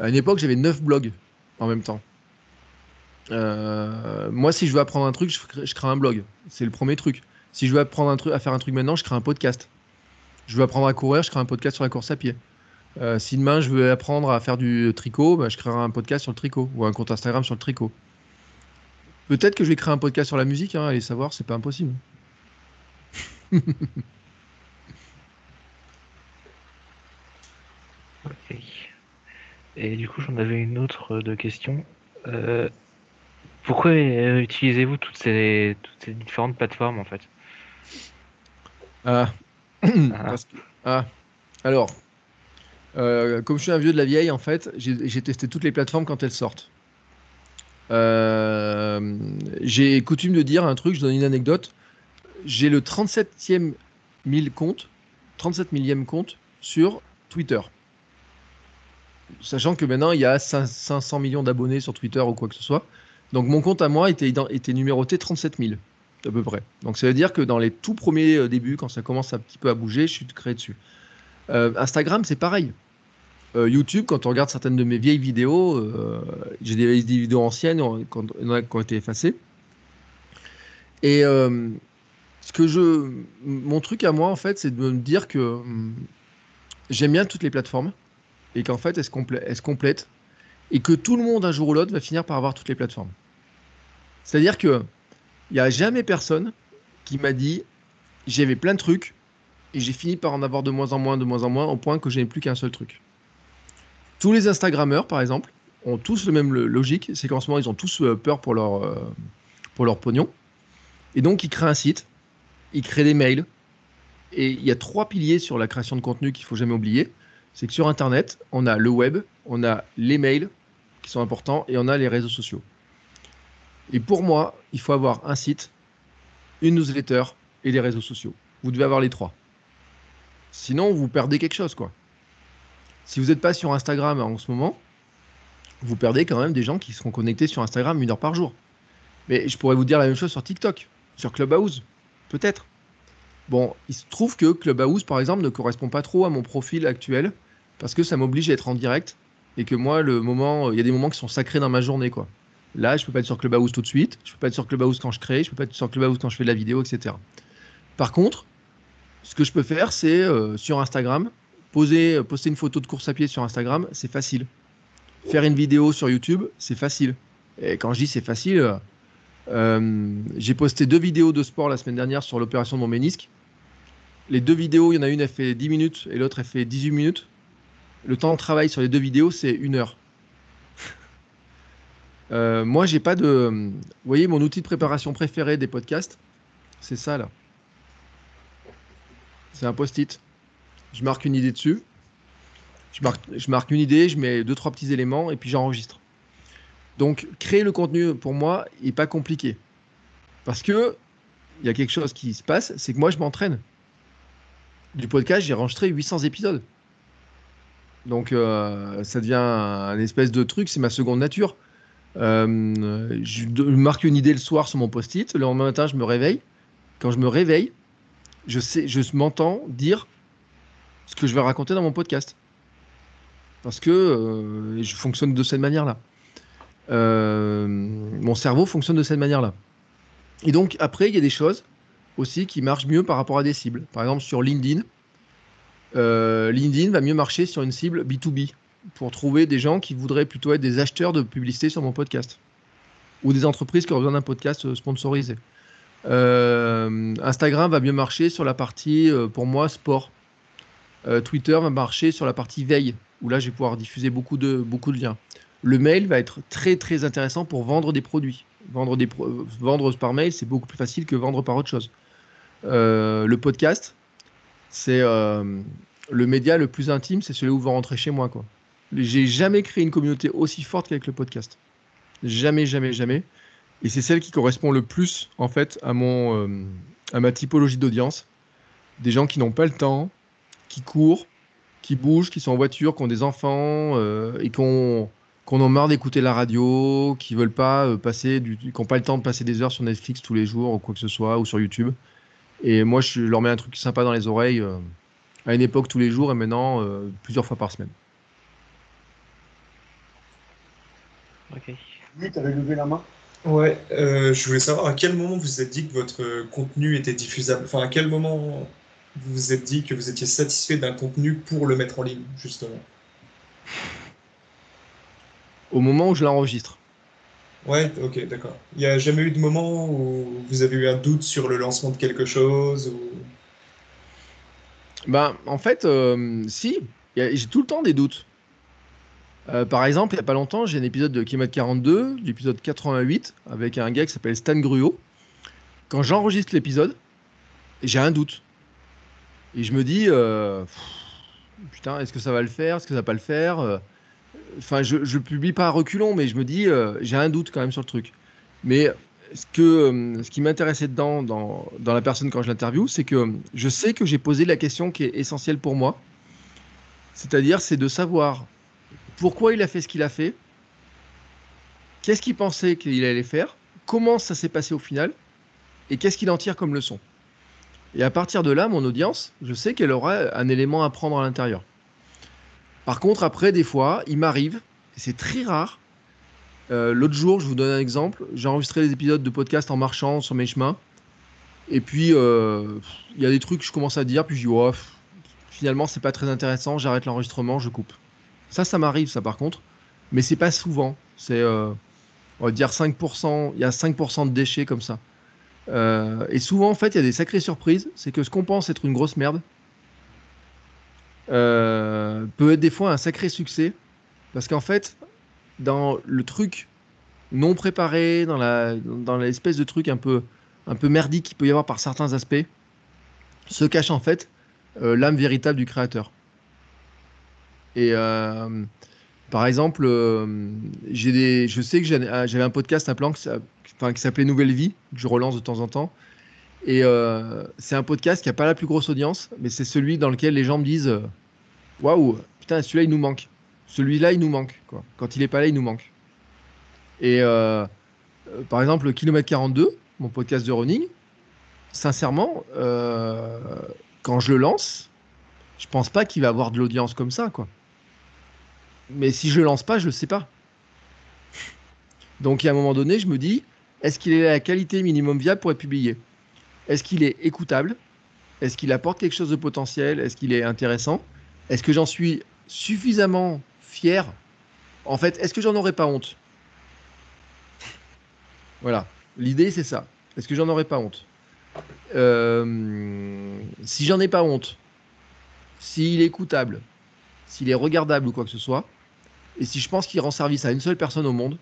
à une époque, j'avais 9 blogs en même temps. moi, si je veux apprendre un truc, je, crée un blog. C'est le premier truc. Si je veux apprendre un truc, à faire un truc maintenant, je crée un podcast. Je veux apprendre à courir, je crée un podcast sur la course à pied. Si demain je veux apprendre à faire du tricot, bah, je créerai un podcast sur le tricot ou un compte Instagram sur le tricot. Peut-être que je vais créer un podcast sur la musique, hein, allez savoir, c'est pas impossible. Et du coup, j'en avais une autre de question. Euh, pourquoi euh, utilisez-vous toutes ces, toutes ces différentes plateformes en fait? Ah. Parce que- ah. Alors, euh, comme je suis un vieux de la vieille, en fait, j'ai testé toutes les plateformes quand elles sortent. Euh, j'ai coutume de dire un truc, je donne une anecdote. J'ai le 37e mille compte, 37 millième compte sur Twitter. Sachant que maintenant, il y a 5- 500 millions d'abonnés sur Twitter ou quoi que ce soit. Donc mon compte à moi était, était numéroté 37 000 à peu près. Donc ça veut dire que dans les tout premiers euh, débuts, quand ça commence un petit peu à bouger, je suis créé dessus. Instagram, c'est pareil. Euh, YouTube, quand on regarde certaines de mes vieilles vidéos, euh, j'ai des, vidéos anciennes qui ont été effacées. Et euh, ce que je, mon truc à moi, en fait, c'est de me dire que hum, j'aime bien toutes les plateformes et qu'en fait, elles se, elles se complètent et que tout le monde, un jour ou l'autre, va finir par avoir toutes les plateformes. C'est-à-dire que il n'y a jamais personne qui m'a dit j'avais plein de trucs et j'ai fini par en avoir de moins en moins, de moins en moins, au point que je n'ai plus qu'un seul truc. Tous les Instagrammeurs, par exemple, ont tous le même logique, c'est qu'en ce moment, ils ont tous euh, peur pour leur, euh, pour pognon. Et donc, ils créent un site, ils créent des mails. Et il y a trois piliers sur la création de contenu qu'il faut jamais oublier. C'est que sur Internet, on a le web, on a les mails qui sont importants et on a les réseaux sociaux. Et pour moi, il faut avoir un site, une newsletter et les réseaux sociaux. Vous devez avoir les trois. Sinon, vous perdez quelque chose, quoi. Si vous n'êtes pas sur Instagram en ce moment, vous perdez quand même des gens qui seront connectés sur Instagram une heure par jour. Mais je pourrais vous dire la même chose sur TikTok, sur Clubhouse, peut-être. Bon, il se trouve que Clubhouse, par exemple, ne correspond pas trop à mon profil actuel parce que ça m'oblige à être en direct et que moi, le moment, il y a des moments qui sont sacrés dans ma journée, quoi. Là, je peux pas être sur Clubhouse tout de suite, je peux pas être sur Clubhouse quand je crée, je peux pas être sur Clubhouse quand je fais de la vidéo, etc. Par contre, ce que je peux faire, c'est euh, sur Instagram, poser, poster une photo de course à pied sur Instagram, c'est facile. Faire une vidéo sur YouTube, c'est facile. Et quand je dis c'est facile, euh, euh, j'ai posté deux vidéos de sport la semaine dernière sur l'opération de mon ménisque. Les deux vidéos, il y en a une, elle fait 10 minutes et l'autre, elle fait 18 minutes. Le temps de travail sur les deux vidéos, c'est une heure. Euh, moi, j'ai pas de. Vous voyez, mon outil de préparation préféré des podcasts, c'est ça là. C'est un post-it. Je marque une idée dessus. Je marque, je marque une idée, je mets deux, trois petits éléments et puis j'enregistre. Donc, créer le contenu pour moi est pas compliqué. Parce que il y a quelque chose qui se passe, c'est que moi, je m'entraîne. Du podcast, j'ai enregistré 800 épisodes. Donc, euh, ça devient un espèce de truc, c'est ma seconde nature. Euh, je marque une idée le soir sur mon post-it. Le lendemain matin, je me réveille. Quand je me réveille, je je m'entends dire ce que je vais raconter dans mon podcast. Parce que euh, je fonctionne de cette manière-là. Euh, mon cerveau fonctionne de cette manière-là. Et donc, après, il y a des choses aussi qui marchent mieux par rapport à des cibles. Par exemple, sur LinkedIn, euh, LinkedIn va mieux marcher sur une cible B2B pour trouver des gens qui voudraient plutôt être des acheteurs de publicité sur mon podcast ou des entreprises qui ont besoin d'un podcast sponsorisé. Instagram va mieux marcher sur la partie, pour moi, sport. Euh, Twitter va marcher sur la partie veille, où là, je vais pouvoir diffuser beaucoup de, beaucoup de liens. Le mail va être très, très intéressant pour vendre des produits. Vendre, des vendre par mail, c'est beaucoup plus facile que vendre par autre chose. Euh, le podcast, c'est euh, le média le plus intime, c'est celui où vous rentrez chez moi. J'ai jamais créé une communauté aussi forte qu'avec le podcast. Jamais, jamais, jamais. Et c'est celle qui correspond le plus, en fait, à, mon, à ma typologie d'audience. Des gens qui n'ont pas le temps, qui courent, qui bougent, qui sont en voiture, qui ont des enfants euh, et qui ont, qu'on en marre d'écouter la radio, qui veulent pas euh, passer, du, qui n'ont pas le temps de passer des heures sur Netflix tous les jours ou quoi que ce soit, ou sur YouTube. Et moi, je leur mets un truc sympa dans les oreilles euh, à une époque tous les jours et maintenant euh, plusieurs fois par semaine. Ok. Lui, tu avais levé la main. Ouais, euh, je voulais savoir à quel moment vous vous êtes dit que votre contenu était diffusable. Enfin, à quel moment vous vous êtes dit que vous étiez satisfait d'un contenu pour le mettre en ligne, justement. Au moment où je l'enregistre. Ouais, ok, d'accord. Il n'y a jamais eu de moment où vous avez eu un doute sur le lancement de quelque chose ou... Ben, en fait, euh, si, j'ai tout le temps des doutes. Euh, par exemple, il n'y a pas longtemps, j'ai un épisode de Kilomètre 42, l'épisode 88, avec un gars qui s'appelle Stan Gruot. Quand j'enregistre l'épisode, j'ai un doute. Et je me dis, euh, putain, est-ce que ça va le faire Est-ce que ça va pas le faire Euh, Enfin, je, je publie pas à reculons, mais je me dis, euh, j'ai un doute quand même sur le truc. Mais ce, que, ce qui m'intéressait dedans, dans, dans la personne quand je l'interviewe, c'est que je sais que j'ai posé la question qui est essentielle pour moi. C'est-à-dire, c'est de savoir pourquoi il a fait ce qu'il a fait, qu'est-ce qu'il pensait qu'il allait faire, comment ça s'est passé au final, et qu'est-ce qu'il en tire comme leçon. Et à partir de là, mon audience, je sais qu'elle aura un élément à prendre à l'intérieur. Par contre, après, des fois, il m'arrive, et c'est très rare. euh, L'autre jour, je vous donne un exemple, j'ai enregistré des épisodes de podcast en marchant sur mes chemins. Et puis, euh, il y a des trucs que je commence à dire, puis je dis, oh, finalement, c'est pas très intéressant, j'arrête l'enregistrement, je coupe. Ça, ça m'arrive, ça par contre. Mais c'est pas souvent. C'est, euh, on va dire 5%, il y a 5% de déchets comme ça. Euh, et souvent, en fait, il y a des sacrées surprises. C'est que ce qu'on pense être une grosse merde euh, peut être des fois un sacré succès. Parce qu'en fait, dans le truc non préparé, dans dans l'espèce de truc un peu, un peu merdique qu'il peut y avoir par certains aspects, se cache en fait euh, l'âme véritable du créateur. Et par exemple, euh, j'ai des, je sais que j'avais un podcast appelant qui s'appelait Nouvelle Vie, que je relance de temps en temps. Et euh, c'est un podcast qui n'a pas la plus grosse audience, mais c'est celui dans lequel les gens me disent euh, Waouh, putain, celui-là il nous manque. Celui-là il nous manque. Quoi. Quand il est pas là, il nous manque. Et euh, euh, par exemple, le Kilomètre 42, mon podcast de running, sincèrement, euh, quand je le lance, je pense pas qu'il va avoir de l'audience comme ça. quoi. Mais si je le lance pas, je le sais pas. Donc, à un moment donné, je me dis, est-ce qu'il est à la qualité minimum viable pour être publié? Est-ce qu'il est écoutable? Est-ce qu'il apporte quelque chose de potentiel? Est-ce qu'il est intéressant? Est-ce que j'en suis suffisamment fier? En fait, est-ce que j'en aurais pas honte? Voilà. L'idée, c'est ça. Est-ce que j'en aurais pas honte? Euh, Si j'en ai pas honte, s'il est écoutable, s'il est regardable ou quoi que ce soit, et si je pense qu'il rend service à une seule personne au monde,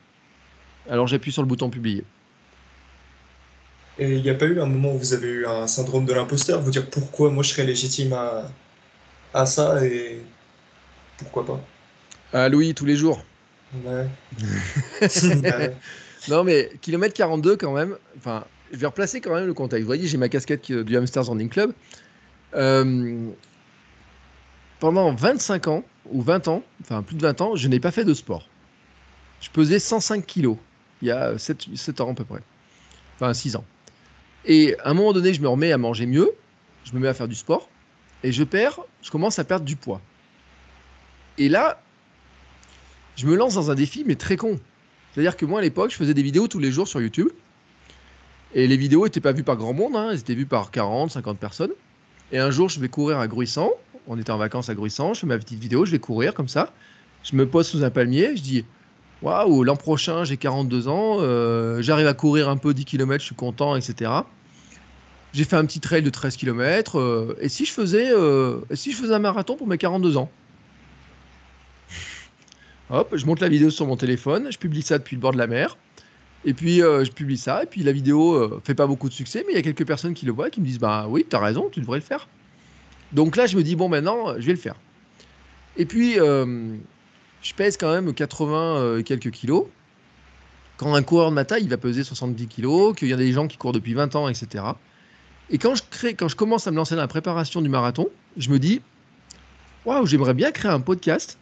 alors j'appuie sur le bouton publier. Et il n'y a pas eu un moment où vous avez eu un syndrome de l'imposteur, vous dire pourquoi moi je serais légitime à, à ça et pourquoi pas? Ah Louis, tous les jours. Ouais. Non mais kilomètre 42 quand même, enfin, je vais replacer quand même le contexte. Vous voyez, j'ai ma casquette du Hamsters Running Club. Euh, pendant 25 ans, ou 20 ans, enfin plus de 20 ans, je n'ai pas fait de sport. Je pesais 105 kilos, il y a 7, 7 ans à peu près. Enfin 6 ans. Et à un moment donné, je me remets à manger mieux, je me mets à faire du sport, et je perds, je commence à perdre du poids. Et là, je me lance dans un défi, mais très con. C'est-à-dire que moi, à l'époque, je faisais des vidéos tous les jours sur YouTube. Et les vidéos n'étaient pas vues par grand monde, hein, elles étaient vues par 40, 50 personnes. Et un jour, je vais courir à Gruissant. On était en vacances à Gruissant. Je fais ma petite vidéo, je vais courir comme ça. Je me pose sous un palmier. Je dis Waouh, l'an prochain, j'ai 42 ans. euh, J'arrive à courir un peu 10 km, je suis content, etc. J'ai fait un petit trail de 13 km. et, si je faisais, euh, et si je faisais un marathon pour mes 42 ans? Hop, je monte la vidéo sur mon téléphone, je publie ça depuis le bord de la mer. Et puis euh, je publie ça, et puis la vidéo euh, fait pas beaucoup de succès, mais il y a quelques personnes qui le voient qui me disent Bah oui, t'as raison, tu devrais le faire. Donc là, je me dis Bon, maintenant, je vais le faire. Et puis, euh, je pèse quand même 80 euh, et quelques kilos. Quand un coureur de ma taille, il va peser 70 kilos, qu'il y a des gens qui courent depuis 20 ans, etc. Et quand je, commence à me lancer dans la préparation du marathon, je me dis Waouh, j'aimerais bien créer un podcast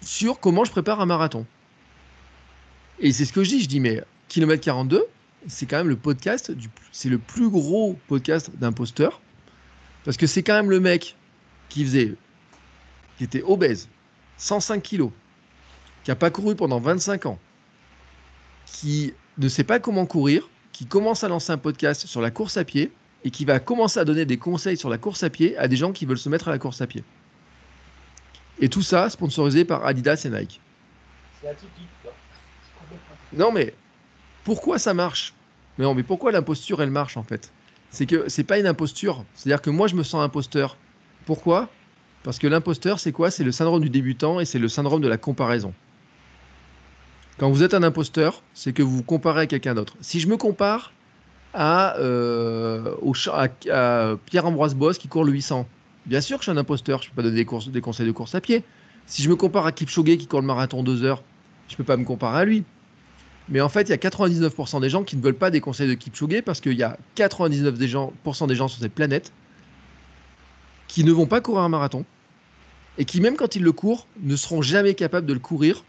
sur comment je prépare un marathon. Et c'est ce que je dis, je dis, mais Kilomètre 42, c'est quand même le podcast, c'est le plus gros podcast d'imposteur, parce que c'est quand même le mec qui faisait, qui était obèse, 105 kilos, qui n'a pas couru pendant 25 ans, qui ne sait pas comment courir, qui commence à lancer un podcast sur la course à pied, et qui va commencer à donner des conseils sur la course à pied à des gens qui veulent se mettre à la course à pied. Et tout ça sponsorisé par Adidas et Nike. C'est atypique, quoi. Non, mais pourquoi ça marche? Mais non, mais pourquoi l'imposture, elle marche en fait? C'est que c'est pas une imposture. C'est-à-dire que moi, je me sens imposteur. Pourquoi? Parce que l'imposteur, c'est quoi? C'est le syndrome du débutant et c'est le syndrome de la comparaison. Quand vous êtes un imposteur, c'est que vous vous comparez à quelqu'un d'autre. Si je me compare à, euh, Pierre-Ambroise Boss qui court le 800, bien sûr que je suis un imposteur, je ne peux pas donner des, conseils de course à pied. Si je me compare à Kipchoge qui court le marathon 2 heures, je ne peux pas me comparer à lui. Mais en fait, il y a 99% des gens qui ne veulent pas des conseils de Kipchoge parce qu'il y a 99% des gens, sur cette planète qui ne vont pas courir un marathon et qui, même quand ils le courent, ne seront jamais capables de le courir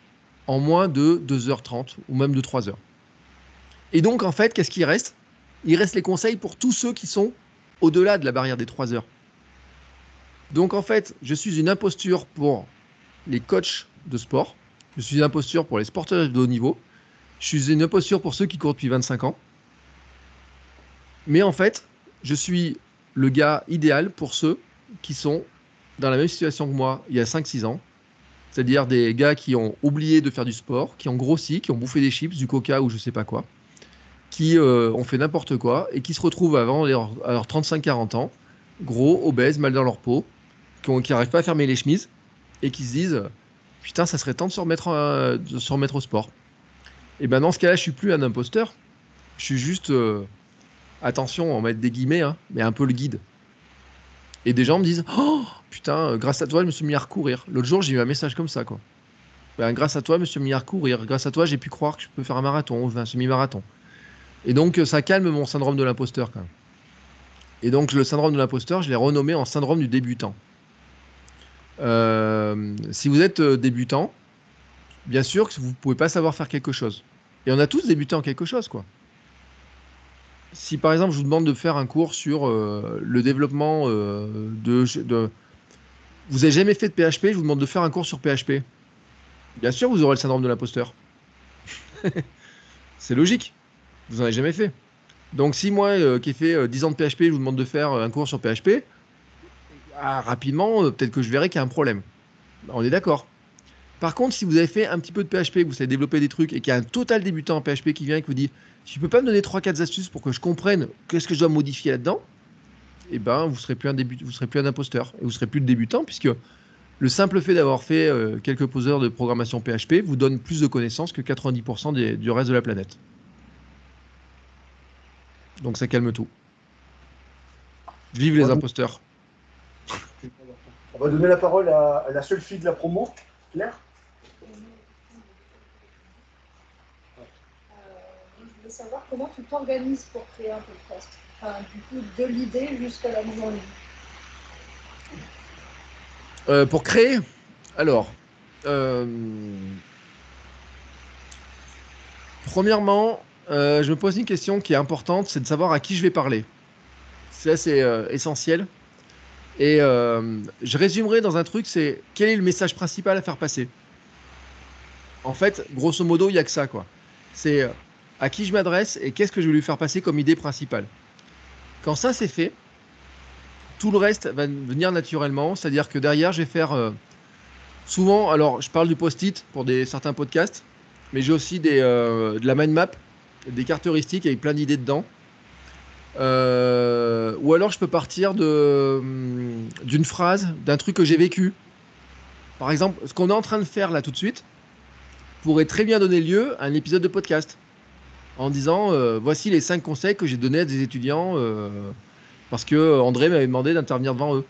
en moins de 2h30 ou même de 3h. Et donc, en fait, qu'est-ce qui reste? Il reste les conseils pour tous ceux qui sont au-delà de la barrière des 3 heures. Donc, en fait, je suis une imposture pour les coachs de sport, je suis une imposture pour les sportifs de haut niveau, je suis une imposture pour ceux qui courent depuis 25 ans. Mais en fait, je suis le gars idéal pour ceux qui sont dans la même situation que moi il y a 5-6 ans. C'est-à-dire des gars qui ont oublié de faire du sport, qui ont grossi, qui ont bouffé des chips, du coca ou je sais pas quoi, qui euh, ont fait n'importe quoi et qui se retrouvent avant leurs 35-40 ans, gros, obèses, mal dans leur peau, qui n'arrivent pas à fermer les chemises et qui se disent Putain, ça serait temps de se remettre au sport. Et ben dans ce cas-là, je suis plus un imposteur. Je suis juste, euh, attention, on va mettre des guillemets, hein, mais un peu le guide. Et des gens me disent Oh putain, euh, grâce à toi, je me suis mis à recourir. L'autre jour, j'ai eu un message comme ça, quoi. Ben, grâce à toi, je me suis mis à recourir. Grâce à toi, j'ai pu croire que je peux faire un marathon, un semi-marathon. Et donc, euh, ça calme mon syndrome de l'imposteur, quand. Et donc, le syndrome de l'imposteur, je l'ai renommé en syndrome du débutant. Si vous êtes débutant, bien sûr que vous ne pouvez pas savoir faire quelque chose. Et on a tous débuté en quelque chose, quoi. Si par exemple je vous demande de faire un cours sur euh, le développement euh, de, Vous n'avez jamais fait de PHP, je vous demande de faire un cours sur PHP. Bien sûr, vous aurez le syndrome de l'imposteur. C'est logique. Vous n'en avez jamais fait. Donc si moi, euh, qui ai fait euh, 10 ans de PHP, je vous demande de faire un cours sur PHP, ah, rapidement, peut-être que je verrai qu'il y a un problème. On est d'accord. Par contre, si vous avez fait un petit peu de PHP, que vous savez développer des trucs et qu'il y a un total débutant en PHP qui vient et qui vous dit Tu peux pas me donner 3-4 astuces pour que je comprenne qu'est-ce que je dois modifier là-dedans Eh ben, vous serez plus un début, vous serez plus un imposteur et vous serez plus le débutant puisque le simple fait d'avoir fait euh, quelques poseurs de programmation PHP vous donne plus de connaissances que 90% des- du reste de la planète. Donc ça calme tout. Vive les imposteurs. On va donner la parole à, à la seule fille de la promo, Claire. Euh, je savoir comment tu t'organises pour créer un podcast. Enfin, du coup, de l'idée jusqu'à la mise en ligne. Euh, pour créer, alors, euh, premièrement, euh, je me pose une question qui est importante, c'est de savoir à qui je vais parler. Ça, c'est essentiel. Et je résumerai dans un truc, c'est quel est le message principal à faire passer. En fait, grosso modo, il n'y a que ça, quoi. C'est à qui je m'adresse et qu'est-ce que je vais lui faire passer comme idée principale. Quand ça c'est fait, tout le reste va venir naturellement, c'est-à-dire que derrière, je vais faire euh, souvent, alors je parle du post-it pour des, certains podcasts, mais j'ai aussi des, euh, de la mind map, des cartes heuristiques avec plein d'idées dedans. Euh, ou alors je peux partir hum, d'une phrase, d'un truc que j'ai vécu. Par exemple, ce qu'on est en train de faire là tout de suite pourrait très bien donner lieu à un épisode de podcast en disant euh, voici les cinq conseils que j'ai donnés à des étudiants euh, parce que euh, André m'avait demandé d'intervenir devant eux.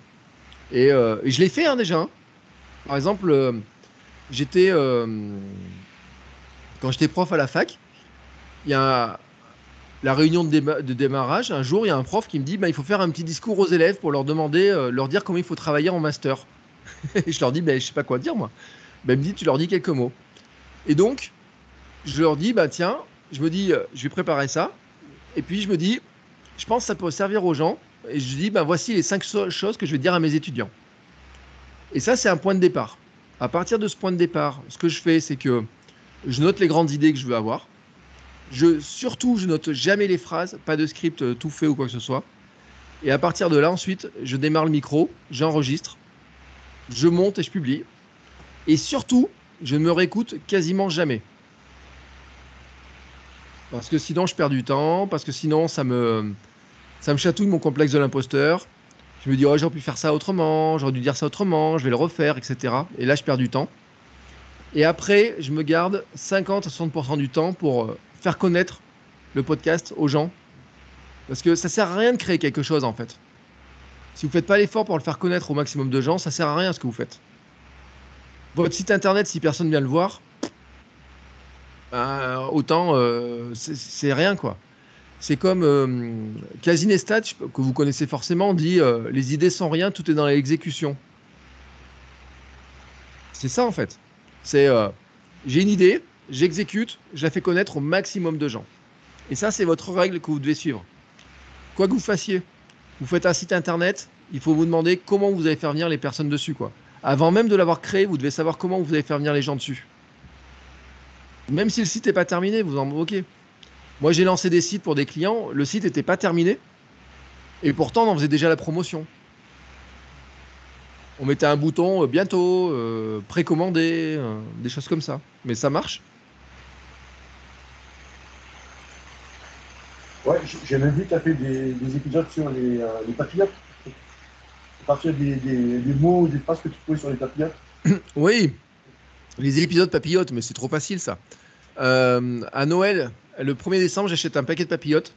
Et, je l'ai fait hein, déjà. hein. Par exemple, j'étais quand j'étais prof à la fac, il y a la réunion de, déma- de démarrage. Un jour, il y a un prof qui me dit bah, il faut faire un petit discours aux élèves pour leur demander, leur dire comment il faut travailler en master. et je leur dis bah, je sais pas quoi dire moi. Bah, il me dit tu leur dis quelques mots. Et donc, je leur dis bah tiens, je me dis euh, je vais préparer ça. Et puis je me dis je pense que ça peut servir aux gens. Et je dis, ben voici les cinq choses que je vais dire à mes étudiants. Et ça, c'est un point de départ. À partir de ce point de départ, ce que je fais, c'est que je note les grandes idées que je veux avoir. Surtout, je note jamais les phrases, pas de script euh, tout fait ou quoi que ce soit. Et à partir de là, ensuite, je démarre le micro, j'enregistre, je monte et je publie. Et surtout, je ne me réécoute quasiment jamais. Parce que sinon, je perds du temps, parce que sinon, ça me, ça me chatouille mon complexe de l'imposteur. Je me dis, oh, j'aurais pu faire ça autrement, j'aurais dû dire ça autrement, je vais le refaire, etc. Et là, je perds du temps. Et après, je me garde 50 à 60% du temps pour euh, faire connaître le podcast aux gens. Parce que ça sert à rien de créer quelque chose, en fait. Si vous faites pas l'effort pour le faire connaître au maximum de gens, ça sert à rien ce que vous faites. Votre site internet, si personne vient le voir, ben, autant euh, c'est- rien quoi. C'est comme euh, Casinestat, que vous connaissez forcément, dit euh, les idées sont rien, tout est dans l'exécution. C'est ça en fait. C'est euh, j'ai une idée, j'exécute, je la fais connaître au maximum de gens. Et ça, c'est votre règle que vous devez suivre. Quoi que vous fassiez, vous faites un site internet, il faut vous demander comment vous allez faire venir les personnes dessus quoi. Avant même de l'avoir créé, vous devez savoir comment vous allez faire venir les gens dessus. Même si le site n'est pas terminé, vous en moquez. Moi, j'ai lancé des sites pour des clients, le site n'était pas terminé, et pourtant, on en faisait déjà la promotion. On mettait un bouton euh, bientôt, euh, précommandé, euh, des choses comme ça. Mais ça marche. Ouais, j'ai même vu que tu as fait des, des épisodes sur les, euh, les papillotes. À partir des, des, des mots, des phrases que tu trouvais sur les papillotes. Oui, les épisodes papillotes, mais c'est trop facile ça. Euh, à Noël, le 1er décembre, j'achète un paquet de papillotes.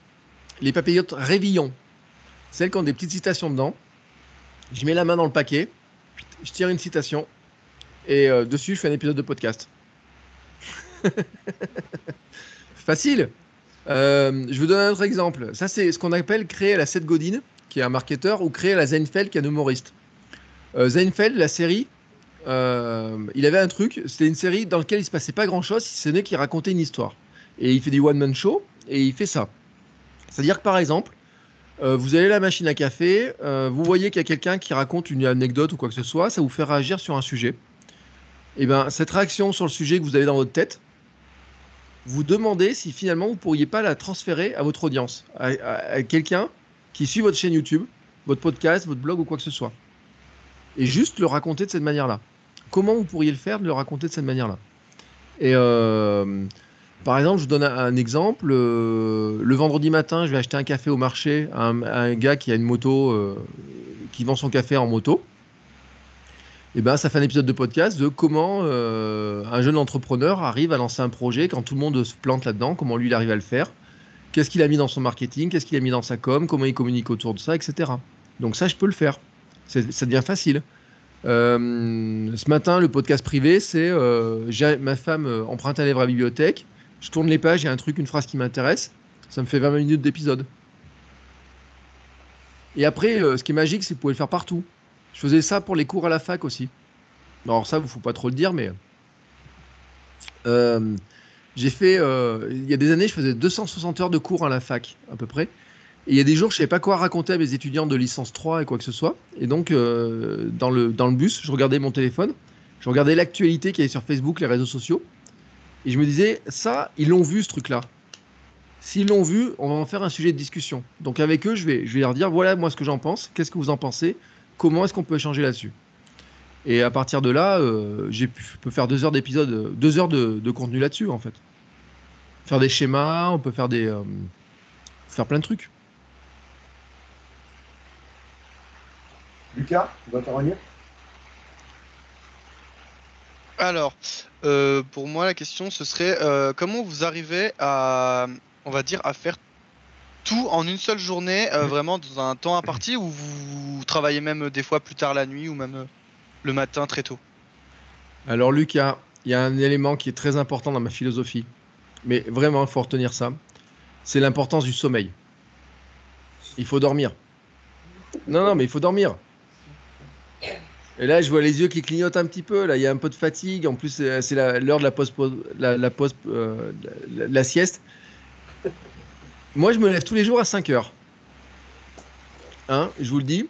Les papillotes Révillon, celles qui ont des petites citations dedans. Je mets la main dans le paquet, je tire une citation, et euh, dessus, je fais un épisode de podcast. Facile. Euh, je vous donne un autre exemple. Ça, c'est ce qu'on appelle créer la Seth Godin, qui est un marketeur, ou créer la Seinfeld, qui est un humoriste. Euh, la série, euh, il avait un truc, c'était une série dans laquelle il se passait pas grand chose, si ce n'est qu'il racontait une histoire. Et il fait du one-man show, et il fait ça. C'est-à-dire que par exemple, euh, vous allez à la machine à café, euh, vous voyez qu'il y a quelqu'un qui raconte une anecdote ou quoi que ce soit, ça vous fait réagir sur un sujet. Et bien, cette réaction sur le sujet que vous avez dans votre tête, vous demandez si finalement vous pourriez pas la transférer à votre audience, à quelqu'un qui suit votre chaîne YouTube, votre podcast, votre blog ou quoi que ce soit. Et juste le raconter de cette manière-là. Comment vous pourriez le faire de le raconter de cette manière-là Et euh, par exemple, je vous donne un, exemple. euh, le vendredi matin, je vais acheter un café au marché à un, gars qui a une moto, euh, qui vend son café en moto. Et ben, ça fait un épisode de podcast de comment un jeune entrepreneur arrive à lancer un projet quand tout le monde se plante là-dedans, comment lui il arrive à le faire, qu'est-ce qu'il a mis dans son marketing, qu'est-ce qu'il a mis dans sa com, comment il communique autour de ça, etc. Donc ça, je peux le faire. Ça devient facile. Euh, ce matin, le podcast privé, c'est euh, ma femme euh, emprunte un livre à la bibliothèque, je tourne les pages, il y a un truc, une phrase qui m'intéresse, ça me fait 20 minutes d'épisode. Et après, ce qui est magique, c'est que vous pouvez le faire partout. Je faisais ça pour les cours à la fac aussi. Alors ça, ne faut pas trop le dire, mais j'ai fait, il y a des années, je faisais 260 heures de cours à la fac, à peu près. Et il y a des jours, je ne savais pas quoi raconter à mes étudiants de licence 3 et quoi que ce soit. Et donc, euh, dans, le, dans le bus, je regardais mon téléphone, je regardais l'actualité qui est sur Facebook, les réseaux sociaux. Et je me disais, ça, ils l'ont vu, ce truc-là. S'ils l'ont vu, on va en faire un sujet de discussion. Donc, avec eux, je vais, je vais leur dire, voilà, moi, ce que j'en pense. Qu'est-ce que vous en pensez? Comment est-ce qu'on peut échanger là-dessus? Et à partir de là, euh, j'ai pu, je peux faire deux heures d'épisode, deux heures de, de contenu là-dessus, en fait. Faire des schémas, on peut faire des... euh, faire plein de trucs. Lucas, tu vas intervenir Alors, euh, pour moi, la question, ce serait euh, comment vous arrivez à, on va dire, à faire tout en une seule journée, euh, vraiment dans un temps imparti, ou vous travaillez même des fois plus tard la nuit, ou même le matin très tôt? Alors Lucas, il y a un élément qui est très important dans ma philosophie, mais vraiment, il faut retenir ça. C'est l'importance du sommeil. Il faut dormir. Non, non, mais il faut dormir. Et là, je vois les yeux qui clignotent un petit peu. Là, il y a un peu de fatigue. En plus, c'est c'est l'heure de la pause, pause- la, la pause, euh, la, la sieste. Moi, je me lève tous les jours à 5 heures. Hein, je vous le dis.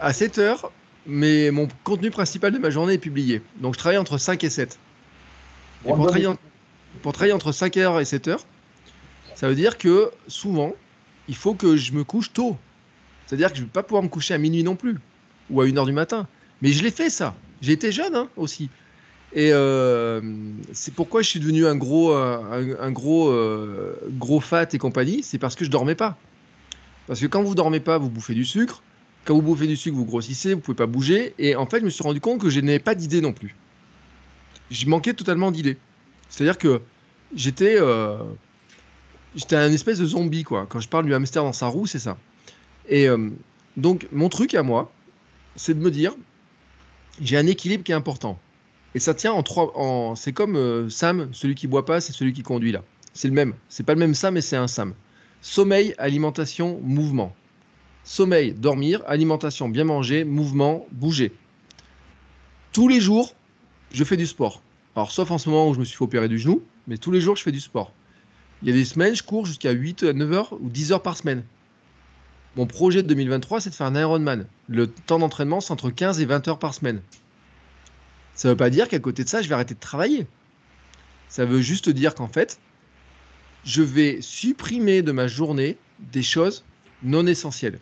À 7 heures, mais mon contenu principal de ma journée est publié. Donc je travaille entre 5 et 7. Et pour, travailler, en- pour travailler entre 5 heures et 7 heures, ça veut dire que souvent, il faut que je me couche tôt. C'est-à-dire que je ne vais pas pouvoir me coucher à minuit non plus, ou à 1 heure du matin. Mais je l'ai fait ça. Été jeune hein, aussi. Et euh, c'est pourquoi je suis devenu un gros, euh, un, gros, euh, gros fat et compagnie. C'est parce que je dormais pas. Parce que quand vous dormez pas, vous bouffez du sucre. Quand vous bouffez du sucre, vous grossissez, vous pouvez pas bouger. Et en fait, je me suis rendu compte que je n'avais pas d'idée non plus. Je manquais totalement d'idées. C'est-à-dire que j'étais j'étais un espèce de zombie, quoi. Quand je parle du hamster dans sa roue, c'est ça. Et donc, mon truc à moi, c'est de me dire, j'ai un équilibre qui est important. Et ça tient en trois. C'est comme euh, Sam, celui qui boit pas, c'est celui qui conduit là. C'est le même. C'est pas le même Sam, mais c'est un Sam. Sommeil, alimentation, mouvement. Sommeil, dormir, alimentation, bien manger, mouvement, bouger. Tous les jours, je fais du sport. Alors, sauf en ce moment où je me suis fait opérer du genou, mais tous les jours, je fais du sport. Il y a des semaines, je cours jusqu'à 8 à 9 heures ou 10 heures par semaine. Mon projet de 2023, c'est de faire un Ironman. Le temps d'entraînement, c'est entre 15 et 20 heures par semaine. Ça ne veut pas dire qu'à côté de ça, je vais arrêter de travailler. Ça veut juste dire qu'en fait, je vais supprimer de ma journée des choses non essentielles.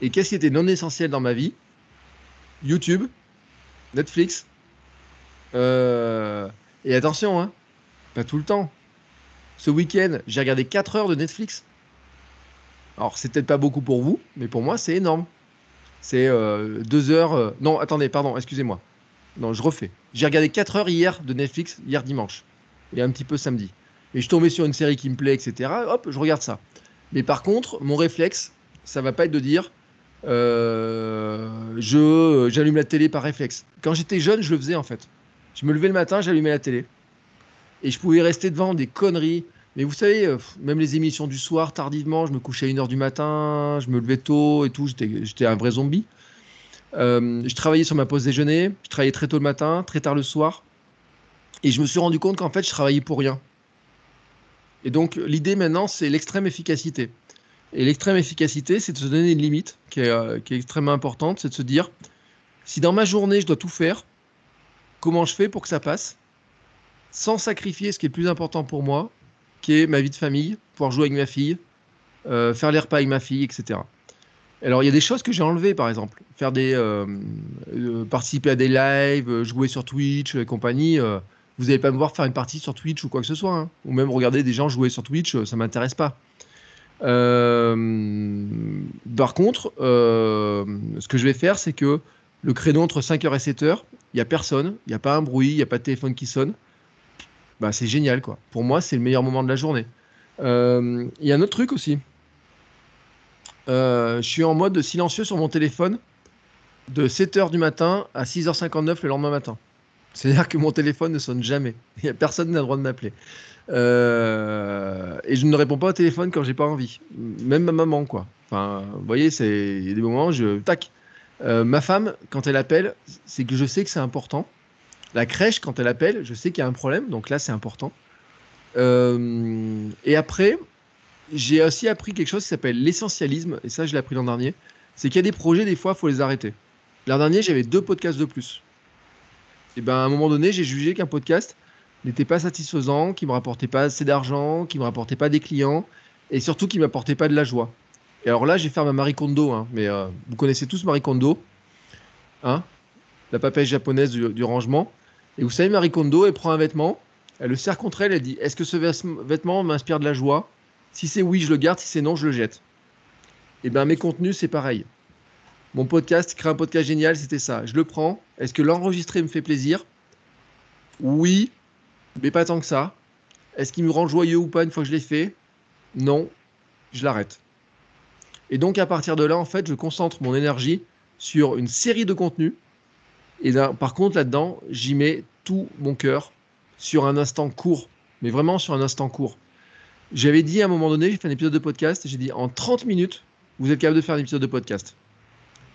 Et qu'est-ce qui était non essentiel dans ma vie? YouTube, Netflix. euh, Et attention, hein, pas tout le temps. Ce week-end, j'ai regardé 4 heures de Netflix. Alors, c'est peut-être pas beaucoup pour vous, mais pour moi, c'est énorme. C'est 2 heures. euh, Non, attendez, pardon, excusez-moi. Non, je refais. J'ai regardé 4 heures hier de Netflix, hier dimanche. Et un petit peu samedi. Et je tombé sur une série qui me plaît, etc. Hop, je regarde ça. Mais par contre, mon réflexe, ça va pas être de dire euh, je j'allume la télé par réflexe. Quand j'étais jeune, je le faisais en fait. Je me levais le matin, j'allumais la télé. Et je pouvais rester devant des conneries. Mais vous savez, euh, même les émissions du soir, tardivement, je me couchais à 1h du matin, je me levais tôt et tout, j'étais un vrai zombie. Euh, je travaillais sur ma pause déjeuner, je travaillais très tôt le matin, très tard le soir. Et je me suis rendu compte qu'en fait, je travaillais pour rien. Et donc, l'idée maintenant, c'est l'extrême efficacité. Et l'extrême efficacité, c'est de se donner une limite qui est, euh, qui est extrêmement importante, c'est de se dire, si dans ma journée, je dois tout faire, comment je fais pour que ça passe, sans sacrifier ce qui est plus important pour moi, qui est ma vie de famille, pouvoir jouer avec ma fille, euh, faire les repas avec ma fille, etc. Alors, il y a des choses que j'ai enlevées, par exemple. Euh, euh, participer à des lives, jouer sur Twitch et compagnie. vous n'allez pas me voir faire une partie sur Twitch ou quoi que ce soit. hein. Ou même regarder des gens jouer sur Twitch, ça m'intéresse pas. Par contre, ce que je vais faire, c'est que le créneau entre 5h et 7h, il n'y a personne, il n'y a pas un bruit, il n'y a pas de téléphone qui sonne. Bah, c'est génial, quoi. Pour moi, c'est le meilleur moment de la journée. Euh, Il y a un autre truc aussi. Euh, je suis en mode silencieux sur mon téléphone de 7h du matin à 6h59 le lendemain matin. C'est-à-dire que mon téléphone ne sonne jamais. Personne n'a le droit de m'appeler. Euh, et je ne réponds pas au téléphone quand j'ai pas envie. Même ma maman, quoi. Enfin, vous voyez, il y a des moments où je tac. Ma femme, quand elle appelle, c'est que je sais que c'est important. La crèche, quand elle appelle, je sais qu'il y a un problème, donc là, c'est important. Euh, et après, j'ai aussi appris quelque chose qui s'appelle l'essentialisme, et ça, je l'ai appris l'an dernier. C'est qu'il y a des projets, des fois, il faut les arrêter. L'an dernier, j'avais deux podcasts de plus. Et ben, à un moment donné, j'ai jugé qu'un podcast n'était pas satisfaisant, qui me rapportait pas assez d'argent, qui me rapportait pas des clients, et surtout qui m'apportait pas de la joie. Et alors là, j'ai fait ma Marie Kondo, hein, mais euh, vous connaissez tous Marie Kondo, hein, la papesse japonaise du rangement. Et vous savez, Marie Kondo, elle prend un vêtement, elle le serre contre elle, elle dit Est-ce que ce vêt- vêtement m'inspire de la joie? Si c'est oui, je le garde, si c'est non, je le jette. Et bien, mes contenus, c'est pareil. Mon podcast, créer un podcast génial, c'était ça. Je le prends. Est-ce que l'enregistrer me fait plaisir? Oui, mais pas tant que ça. Est-ce qu'il me rend joyeux ou pas une fois que je l'ai fait? Non, je l'arrête. Et donc, à partir de là, en fait, je concentre mon énergie sur une série de contenus. Et par contre, là-dedans, j'y mets tout mon cœur sur un instant court, mais vraiment sur un instant court. J'avais dit à un moment donné, j'ai fait un épisode de podcast, j'ai dit en 30 minutes, vous êtes capable de faire un épisode de podcast.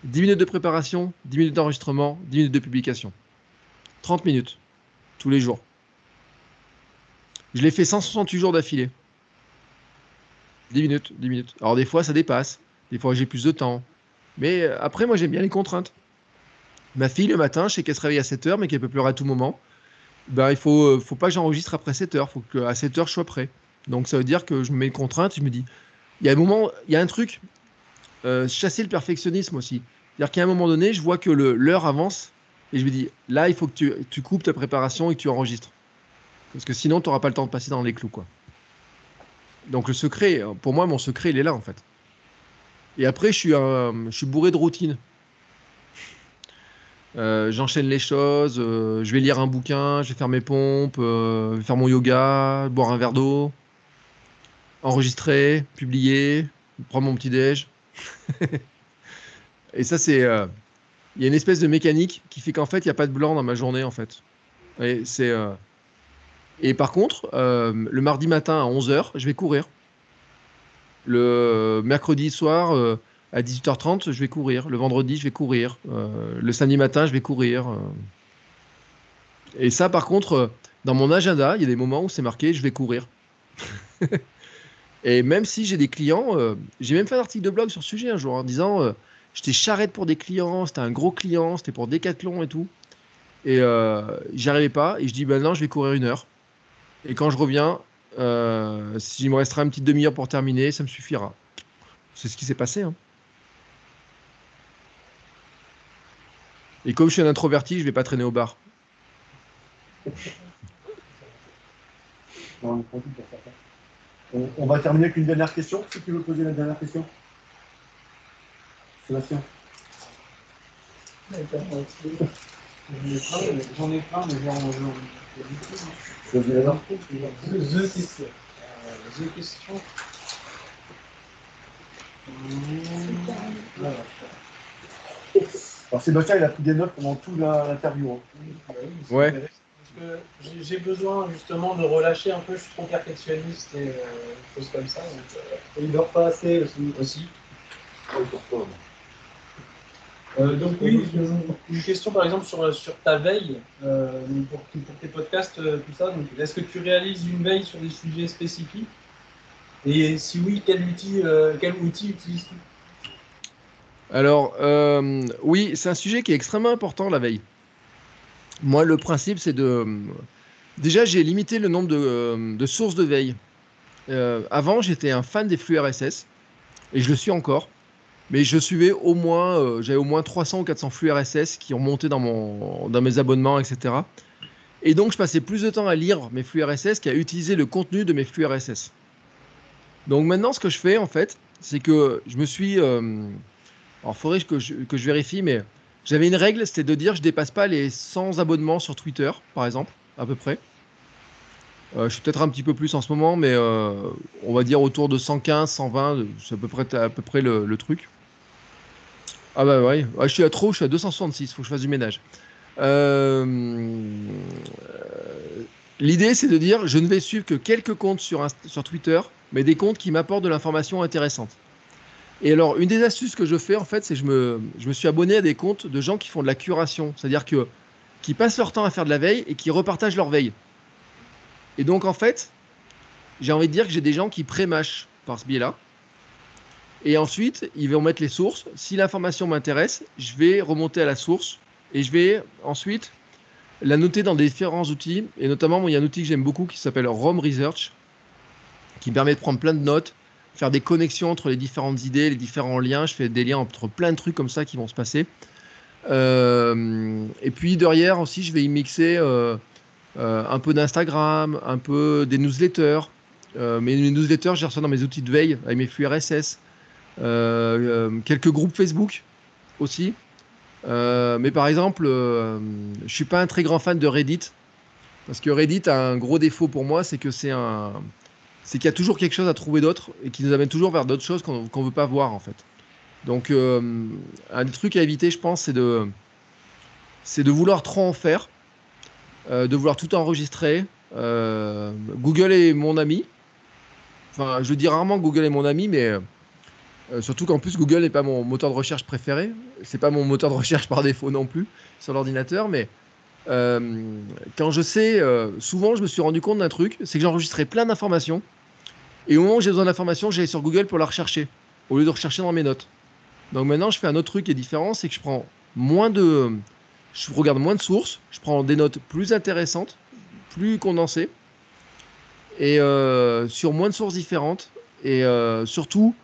10 minutes de préparation, 10 minutes d'enregistrement, 10 minutes de publication. 30 minutes, tous les jours. Je l'ai fait 168 jours d'affilée. 10 minutes, 10 minutes. Alors des fois, ça dépasse. Des fois, j'ai plus de temps. Mais euh, après, moi, j'aime bien les contraintes. Ma fille, le matin, je sais qu'elle se réveille à 7 heures, mais qu'elle peut pleurer à tout moment. Ben, il faut, euh, faut pas que j'enregistre après 7 heures. Il faut qu'à 7 heures, je sois prêt. Donc, ça veut dire que je me mets une contrainte. Je me dis, il y a un moment, il y a un truc. euh, chasser le perfectionnisme aussi. C'est-à-dire qu'à un moment donné, je vois que l'heure avance et je me dis, là, il faut que tu, tu coupes ta préparation et que tu enregistres. Parce que sinon, tu n'auras pas le temps de passer dans les clous. Quoi. Donc le secret, pour moi, mon secret, il est là, en fait. Et après, je suis bourré de routine. Euh, J'enchaîne les choses, euh, je vais lire un bouquin, je vais faire mes pompes, euh, faire mon yoga, boire un verre d'eau, enregistrer, publier, prendre mon petit déj. Et ça, c'est. euh, Il y a une espèce de mécanique qui fait qu'en fait, il n'y a pas de blanc dans ma journée, en fait. Et, c'est, et par contre, le mardi matin à 11h, je vais courir. Le mercredi soir à 18h30, je vais courir. Le vendredi, je vais courir. Euh, le samedi matin, je vais courir. euh. Et ça, par contre, euh, dans mon agenda, il y a des moments où c'est marqué je vais courir. Et même si j'ai des clients, j'ai même fait un article de blog sur ce sujet un jour en disant j'étais charrette pour des clients, c'était un gros client, c'était pour Decathlon et tout. Et euh, j'y arrivais pas. Et je dis non, je vais courir une heure. Et quand je reviens, s'il me restera une petite demi-heure pour terminer, ça me suffira. C'est ce qui s'est passé. hein. Et comme je suis un introverti, je vais pas traîner au bar. Non, on va terminer avec une dernière question. Si tu veux poser la dernière question. Sébastien. J'en ai plein, mais- J'en ai plein, mais j'en j'en- Choisis la langue. The The question. Euh, The question. Mmh, voilà. Alors Sébastien, il a pris des notes pendant toute la- l'interview. hein. Ouais. intéressant, Parce que j'ai- besoin justement de relâcher un peu, je suis trop perfectionniste et euh, des choses comme ça. Donc, euh, et il dort pas assez aussi. aussi. Euh, donc oui, une, question par exemple sur, sur ta veille, euh, pour, pour tes podcasts, euh, tout ça. Est-ce que tu réalises une veille sur des sujets spécifiques? Et si oui, quel outil, euh, quel outil utilises-tu? Alors, euh, oui, c'est un sujet qui est extrêmement important la veille. Moi, le principe, c'est de. Déjà, j'ai limité le nombre de, sources de veille. Euh, avant, j'étais un fan des flux RSS, et je le suis encore. Mais je suivais au moins, euh, j'avais au moins 300 ou 400 flux RSS qui ont monté dans, mes abonnements, etc. Et donc, je passais plus de temps à lire mes flux RSS qu'à utiliser le contenu de mes flux RSS. Donc maintenant, ce que je fais, en fait, c'est que je me suis... alors, il faudrait que je, vérifie, mais j'avais une règle, c'était de dire je dépasse pas les 100 abonnements sur Twitter, par exemple, à peu près. Euh, je suis peut-être un petit peu plus en ce moment, mais euh, on va dire autour de 115, 120, c'est à peu près, à peu près le, truc. Ah bah ouais, Ouais, je suis à trop, je suis à 266, faut que je fasse du ménage. Euh, L'idée, c'est de dire je ne vais suivre que quelques comptes sur Twitter, mais des comptes qui m'apportent de l'information intéressante. Et alors, une des astuces que je fais, en fait, c'est que je me, suis abonné à des comptes de gens qui font de la curation. C'est-à-dire que qui passent leur temps à faire de la veille et qui repartagent leur veille. Et donc, en fait, j'ai envie de dire que j'ai des gens qui pré-mâchent par ce biais-là. Et ensuite, ils vont mettre les sources. Si l'information m'intéresse, je vais remonter à la source et je vais ensuite la noter dans différents outils. Et notamment, il y a un outil que j'aime beaucoup qui s'appelle ROM Research, qui permet de prendre plein de notes, faire des connexions entre les différentes idées, les différents liens. Je fais des liens entre plein de trucs comme ça qui vont se passer. Euh, et puis derrière aussi, je vais y mixer euh, euh, un peu d'Instagram, un peu des newsletters. Euh, mes newsletters, je les reçois dans mes outils de veille avec mes flux RSS. Quelques groupes Facebook aussi. Mais par exemple, euh, je suis pas un très grand fan de Reddit parce que Reddit a un gros défaut pour moi, c'est que c'est un, c'est qu'il y a toujours quelque chose à trouver d'autre et qui nous amène toujours vers d'autres choses qu'on qu'on veut pas voir en fait. Donc euh, un des trucs à éviter, je pense, c'est de, vouloir trop en faire, euh, de vouloir tout enregistrer. Euh, Google est mon ami. Enfin, je dis rarement Google est mon ami, mais surtout qu'en plus Google n'est pas mon moteur de recherche préféré. C'est pas mon moteur de recherche par défaut non plus sur l'ordinateur, mais quand je sais, souvent je me suis rendu compte d'un truc, c'est que j'enregistrais plein d'informations et au moment où j'ai besoin d'informations, j'allais sur Google pour la rechercher au lieu de rechercher dans mes notes. Donc maintenant, je fais un autre truc qui est différent, c'est que je prends moins de, je regarde moins de sources, je prends des notes plus intéressantes, plus condensées et euh, sur moins de sources différentes et euh, surtout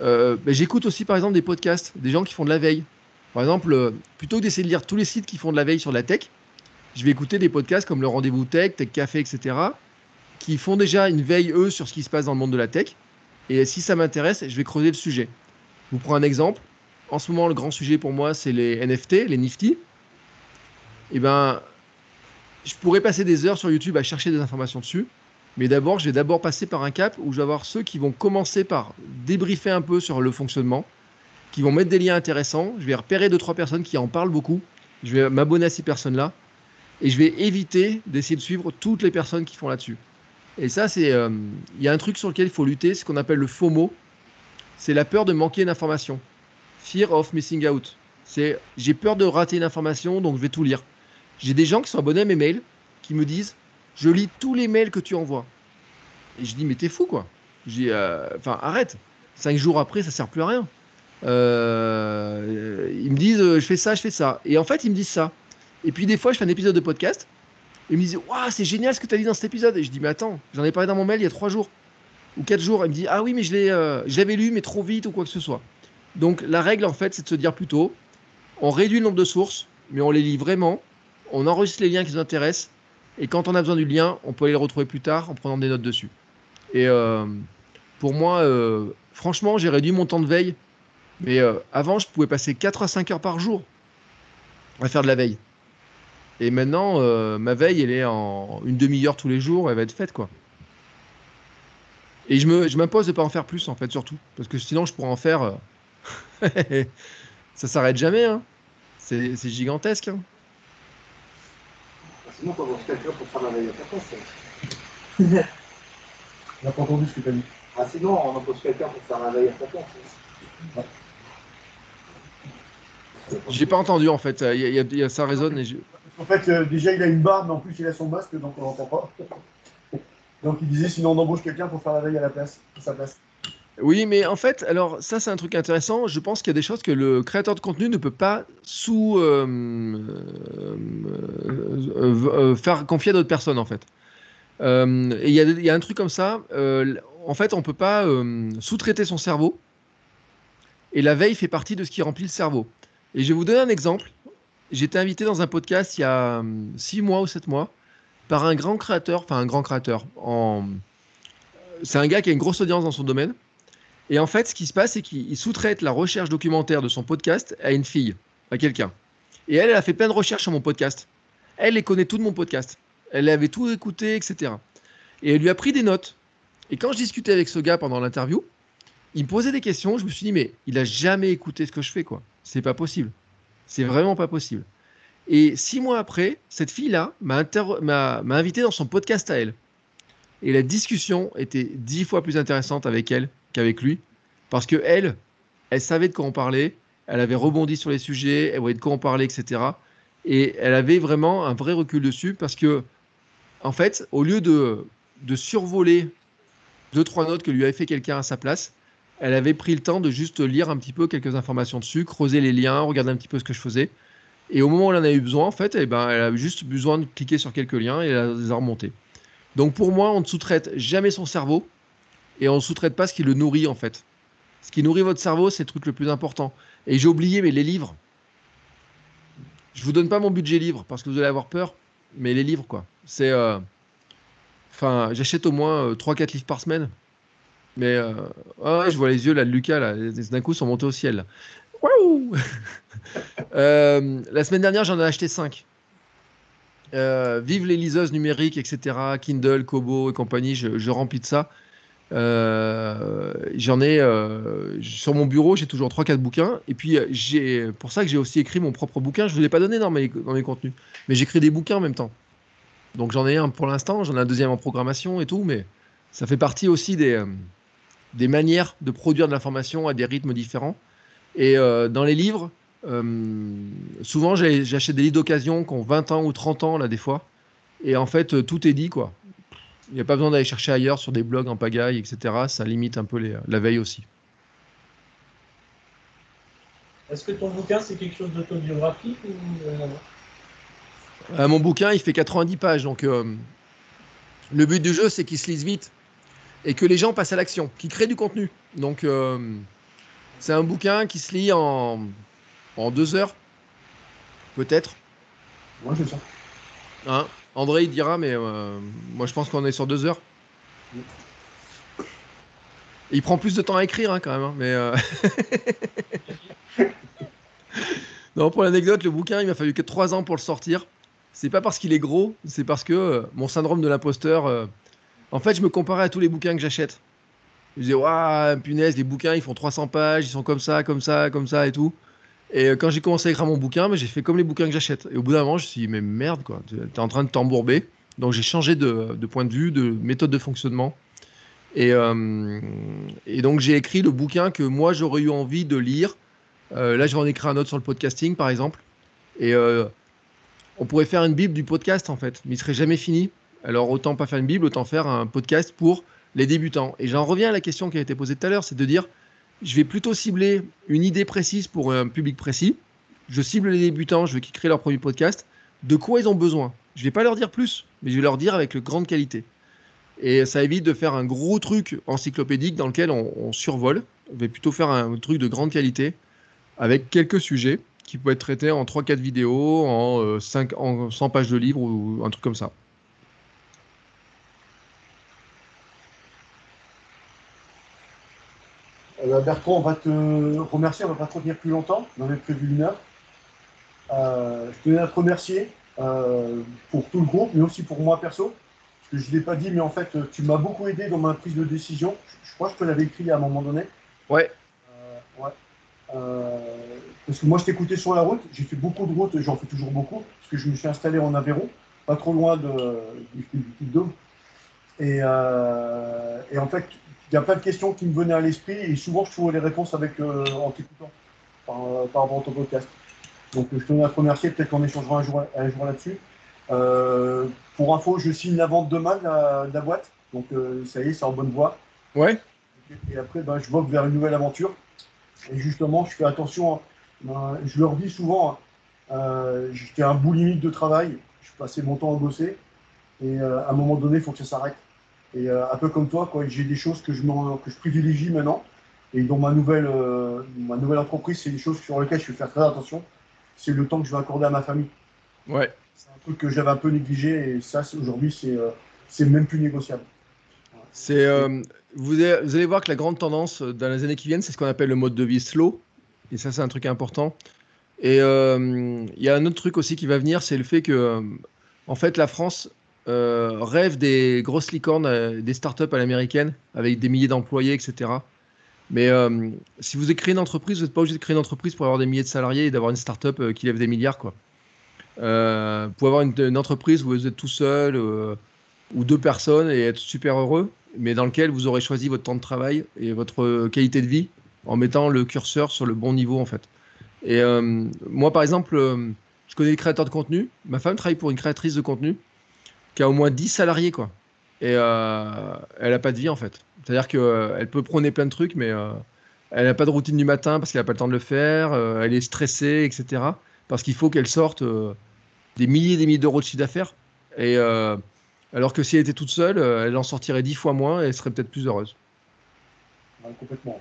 euh, ben, j'écoute aussi par exemple des podcasts, des gens qui font de la veille. Par exemple, plutôt que d'essayer de lire tous les sites qui font de la veille sur la tech, je vais écouter des podcasts comme le Rendez-vous Tech, Tech Café, etc., qui font déjà une veille, eux, sur ce qui se passe dans le monde de la tech. Et si ça m'intéresse, je vais creuser le sujet. vous prends un exemple. En ce moment, le grand sujet pour moi, c'est les NFT, les Nifty. Eh ben, je pourrais passer des heures sur YouTube à chercher des informations dessus. Mais d'abord, je vais d'abord passer par un cap où je vais avoir ceux qui vont commencer par débriefer un peu sur le fonctionnement, qui vont mettre des liens intéressants. Je vais repérer deux trois personnes qui en parlent beaucoup. Je vais m'abonner à ces personnes-là et je vais éviter d'essayer de suivre toutes les personnes qui font là-dessus. Et ça, c'est, euh, il y a un truc sur lequel il faut lutter, ce qu'on appelle le FOMO. C'est la peur de manquer d'informations. Fear of missing out. C'est, j'ai peur de rater une information, donc je vais tout lire. J'ai des gens qui sont abonnés à mes mails, qui me disent, je lis tous les mails que tu envoies. Et je dis, mais t'es fou, quoi. J'ai, euh, enfin, arrête. Cinq jours après, ça sert plus à rien. Euh, ils me disent, je fais ça, je fais ça. Et en fait, ils me disent ça. Et puis des fois, je fais un épisode de podcast. Ils me disent, waouh, c'est génial ce que tu as dit dans cet épisode. Et je dis, mais attends, j'en ai parlé dans mon mail il y a trois jours ou quatre jours. Il me dit, ah oui, mais je l'ai, euh, l'avais lu, mais trop vite ou quoi que ce soit. Donc la règle, en fait, c'est de se dire plutôt, on réduit le nombre de sources, mais on les lit vraiment. On enregistre les liens qui nous intéressent. Et quand on a besoin du lien, on peut aller le retrouver plus tard en prenant des notes dessus. Et euh, pour moi, euh, franchement, j'ai réduit mon temps de veille. Mais avant, je pouvais passer 4 à 5 heures par jour à faire de la veille. Et maintenant, euh, ma veille, elle est en une demi-heure tous les jours, elle va être faite, quoi. Et je me, je m'impose de pas en faire plus, en fait, surtout. Parce que sinon, je pourrais en faire. euh, ça s'arrête jamais, hein. C'est c'est gigantesque. hein. Sinon, on peut avoir quelqu'un pour faire la veille à ta place. On n'a pas entendu ce que tu as dit. Ah, sinon, on embauche quelqu'un pour faire la veille à ta place. J'ai pas entendu, en fait. Il y a- il y a- il y a- ça résonne. Et je- En fait, euh, déjà, il a une barbe, mais en plus, il a son masque, donc on l'entend pas. Donc, il disait, sinon, on embauche quelqu'un pour faire la veille à la place, sa place. Oui, mais en fait, alors ça c'est un truc intéressant. Je pense qu'il y a des choses que le créateur de contenu ne peut pas sous euh, euh, faire confier à d'autres personnes en fait. Et il y, y a un truc comme ça. en fait, on peut pas sous-traiter son cerveau. Et la veille fait partie de ce qui remplit le cerveau. Et je vais vous donner un exemple. Été invité dans un podcast il y a hum, six mois ou sept mois par un grand créateur, enfin un grand créateur. C'est un gars qui a une grosse audience dans son domaine. Et en fait, ce qui se passe, c'est qu'il il sous-traite la recherche documentaire de son podcast à une fille, à quelqu'un. Et elle, elle a fait plein de recherches sur mon podcast. Elle, elle connaît tout de mon podcast. Elle avait tout écouté, etc. Et elle lui a pris des notes. Et quand je discutais avec ce gars pendant l'interview, il me posait des questions. Je me suis dit, mais il a jamais écouté ce que je fais, quoi. C'est pas possible. C'est vraiment pas possible. Et six mois après, cette fille-là m'a invité dans son podcast à elle. Et la discussion était dix fois plus intéressante avec elle qu'avec lui, parce que elle, elle savait de quoi on parlait, elle avait rebondi sur les sujets, elle voyait de quoi on parlait, etc. Et elle avait vraiment un vrai recul dessus, parce que, en fait, au lieu de, de survoler deux, trois notes que lui avait fait quelqu'un à sa place, elle avait pris le temps de juste lire un petit peu quelques informations dessus, creuser les liens, regarder un petit peu ce que je faisais. Et au moment où elle en a eu besoin, en fait, eh ben, elle a juste besoin de cliquer sur quelques liens et elle les a remontés. Donc pour moi, on ne sous-traite jamais son cerveau et on ne sous-traite pas ce qui le nourrit en fait. Ce qui nourrit votre cerveau, c'est le truc le plus important. Et j'ai oublié, mais les livres. Je vous donne pas mon budget livre parce que vous allez avoir peur, mais les livres quoi. C'est, euh, enfin, j'achète au moins 3-4 livres par semaine. Mais euh, je vois les yeux là de Lucas là, d'un coup sont montés au ciel. Waouh Euh, La semaine dernière, j'en ai acheté 5. Euh, vive les liseuses numériques, etc. Kindle, Kobo et compagnie, je, remplis de ça. J'en ai sur mon bureau, j'ai toujours 3-4 bouquins. Et puis, j'ai pour ça que j'ai aussi écrit mon propre bouquin. Je ne vous l'ai pas donné dans mes, dans mes contenus, mais j'écris des bouquins en même temps. Donc, j'en ai un pour l'instant, j'en ai un deuxième en programmation et tout, mais ça fait partie aussi des, des manières de produire de l'information à des rythmes différents. Et euh, dans les livres, euh, souvent j'achète des livres d'occasion qui ont 20 ans ou 30 ans, là, des fois. Et en fait, euh, tout est dit, quoi. Il n'y a pas besoin d'aller chercher ailleurs sur des blogs en pagaille, etc. Ça limite un peu les- la veille aussi. Est-ce que ton bouquin, c'est quelque chose d'autobiographique ou euh, mon bouquin, il fait 90 pages, donc le but du jeu, c'est qu'il se lise vite et que les gens passent à l'action, qu'ils créent du contenu. Donc, euh, c'est un bouquin qui se lit en, en deux heures, peut-être. Moi, c'est ça. Hein? André, il dira, mais euh, moi, je pense qu'on est sur deux heures. Il prend plus de temps à écrire hein, quand même. hein, mais euh, non, pour l'anecdote, le bouquin, il m'a fallu que 3 ans pour le sortir. C'est pas parce qu'il est gros, c'est parce que mon syndrome de l'imposteur. En fait, je me comparais à tous les bouquins que j'achète. Je disais, waouh, punaise, les bouquins, ils font 300 pages, ils sont comme ça, comme ça, comme ça et tout. Et euh, quand j'ai commencé à écrire mon bouquin, j'ai fait comme les bouquins que j'achète. Et au bout d'un moment, je me suis dit, mais merde, quoi, t'es en train de t'embourber. Donc j'ai changé de, point de vue, de méthode de fonctionnement. Et, euh, et donc j'ai écrit le bouquin que moi j'aurais eu envie de lire. Euh, là, je vais en écrire un autre sur le podcasting, par exemple. Et on pourrait faire une bible du podcast, en fait, mais il serait jamais fini. Alors autant pas faire une bible, autant faire un podcast pour les débutants. Et j'en reviens à la question qui a été posée tout à l'heure, c'est de dire, je vais plutôt cibler une idée précise pour un public précis. Je cible les débutants, je veux qu'ils créent leur premier podcast. De quoi ils ont besoin? Je vais pas leur dire plus, mais je vais leur dire avec grande qualité. Et ça évite de faire un gros truc encyclopédique dans lequel on, survole. On va plutôt faire un truc de grande qualité avec quelques sujets qui peuvent être traités en 3-4 vidéos, en, euh, 5, en 100 pages de livre ou un truc comme ça. Eh ben, Bertrand, on va te remercier, on va pas te retenir plus longtemps, on avait prévu une heure. Euh, je tenais à te remercier euh, pour tout le groupe, mais aussi pour moi perso. Parce que je ne l'ai pas dit, mais en fait, tu m'as beaucoup aidé dans ma prise de décision. Je, je crois que je te l'avais écrit à un moment donné. Ouais, Euh, ouais. Euh, parce que moi, je t'écoutais sur la route. J'ai fait beaucoup de routes, j'en fais toujours beaucoup, parce que je me suis installé en Aveyron, pas trop loin de, du, du de Dôme. Et, euh, et en fait, il y a plein de questions qui me venaient à l'esprit, et souvent, je trouvais les réponses avec, euh, en t'écoutant par, euh, par rapport à ton podcast. Donc, je tenais à te remercier. Peut-être qu'on échangera un jour, un jour là-dessus. Euh, pour info, je signe la vente demain de la, de la boîte. Donc, euh, ça y est, c'est en bonne voie. ouais, Et après, ben, je vogue vers une nouvelle aventure. Et justement, je fais attention. ben, je leur dis souvent, euh, j'étais un boulimique de travail. Je passais mon temps à bosser. Et à un moment donné, il faut que ça s'arrête. Et euh, un peu comme toi, j'ai des choses que je, que je privilégie maintenant. Et dans ma nouvelle, euh, ma nouvelle entreprise, c'est des choses sur lesquelles je vais faire très attention. C'est le temps que je vais accorder à ma famille. ouais. C'est un truc que j'avais un peu négligé. Et ça, aujourd'hui, c'est euh, même plus négociable. C'est, euh, vous, allez, vous allez voir que la grande tendance dans les années qui viennent, c'est ce qu'on appelle le mode de vie slow. Et ça, c'est un truc important. Et il y a un autre truc aussi qui va venir, c'est le fait que, en fait, la France euh, rêve des grosses licornes, euh, des startups à l'américaine, avec des milliers d'employés, etc. Mais euh, si vous créez une entreprise, vous n'êtes pas obligé de créer une entreprise pour avoir des milliers de salariés et d'avoir une startup euh, qui lève des milliards, quoi. Pour avoir une, entreprise où vous êtes tout seul ou deux personnes et être super heureux, mais dans lequel vous aurez choisi votre temps de travail et votre qualité de vie en mettant le curseur sur le bon niveau en fait. Et moi par exemple, je connais des créateurs de contenu. Ma femme travaille pour une créatrice de contenu qui a au moins 10 salariés quoi. Et euh, elle n'a pas de vie en fait. C'est-à-dire qu'elle peut prôner plein de trucs, mais euh, elle n'a pas de routine du matin parce qu'elle n'a pas le temps de le faire. euh, elle est stressée, etc. Parce qu'il faut qu'elle sorte euh, des milliers et des milliers d'euros de chiffre d'affaires. Et euh, alors que si elle était toute seule, euh, elle en sortirait dix fois moins et elle serait peut-être plus heureuse. Ouais, complètement.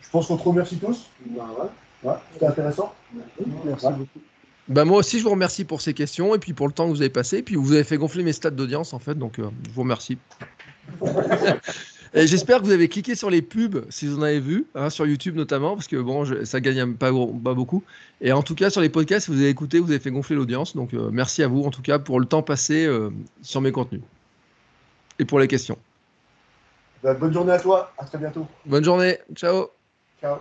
Je pense qu'on te remercie tous. Ouais. Ouais, c'était intéressant. Merci beaucoup. Bah moi aussi, je vous remercie pour ces questions et puis pour le temps que vous avez passé. Et puis vous avez fait gonfler mes stats d'audience en fait, donc euh, je vous remercie. et j'espère que vous avez cliqué sur les pubs si vous en avez vu, hein, sur YouTube notamment, parce que bon, je- ça gagne pas, beaucoup. Et en tout cas, sur les podcasts, vous avez écouté, vous avez fait gonfler l'audience. Donc euh, merci à vous en tout cas pour le temps passé euh, sur mes contenus et pour les questions. Ben, bonne journée à toi. À très bientôt. Bonne journée, ciao. Ciao.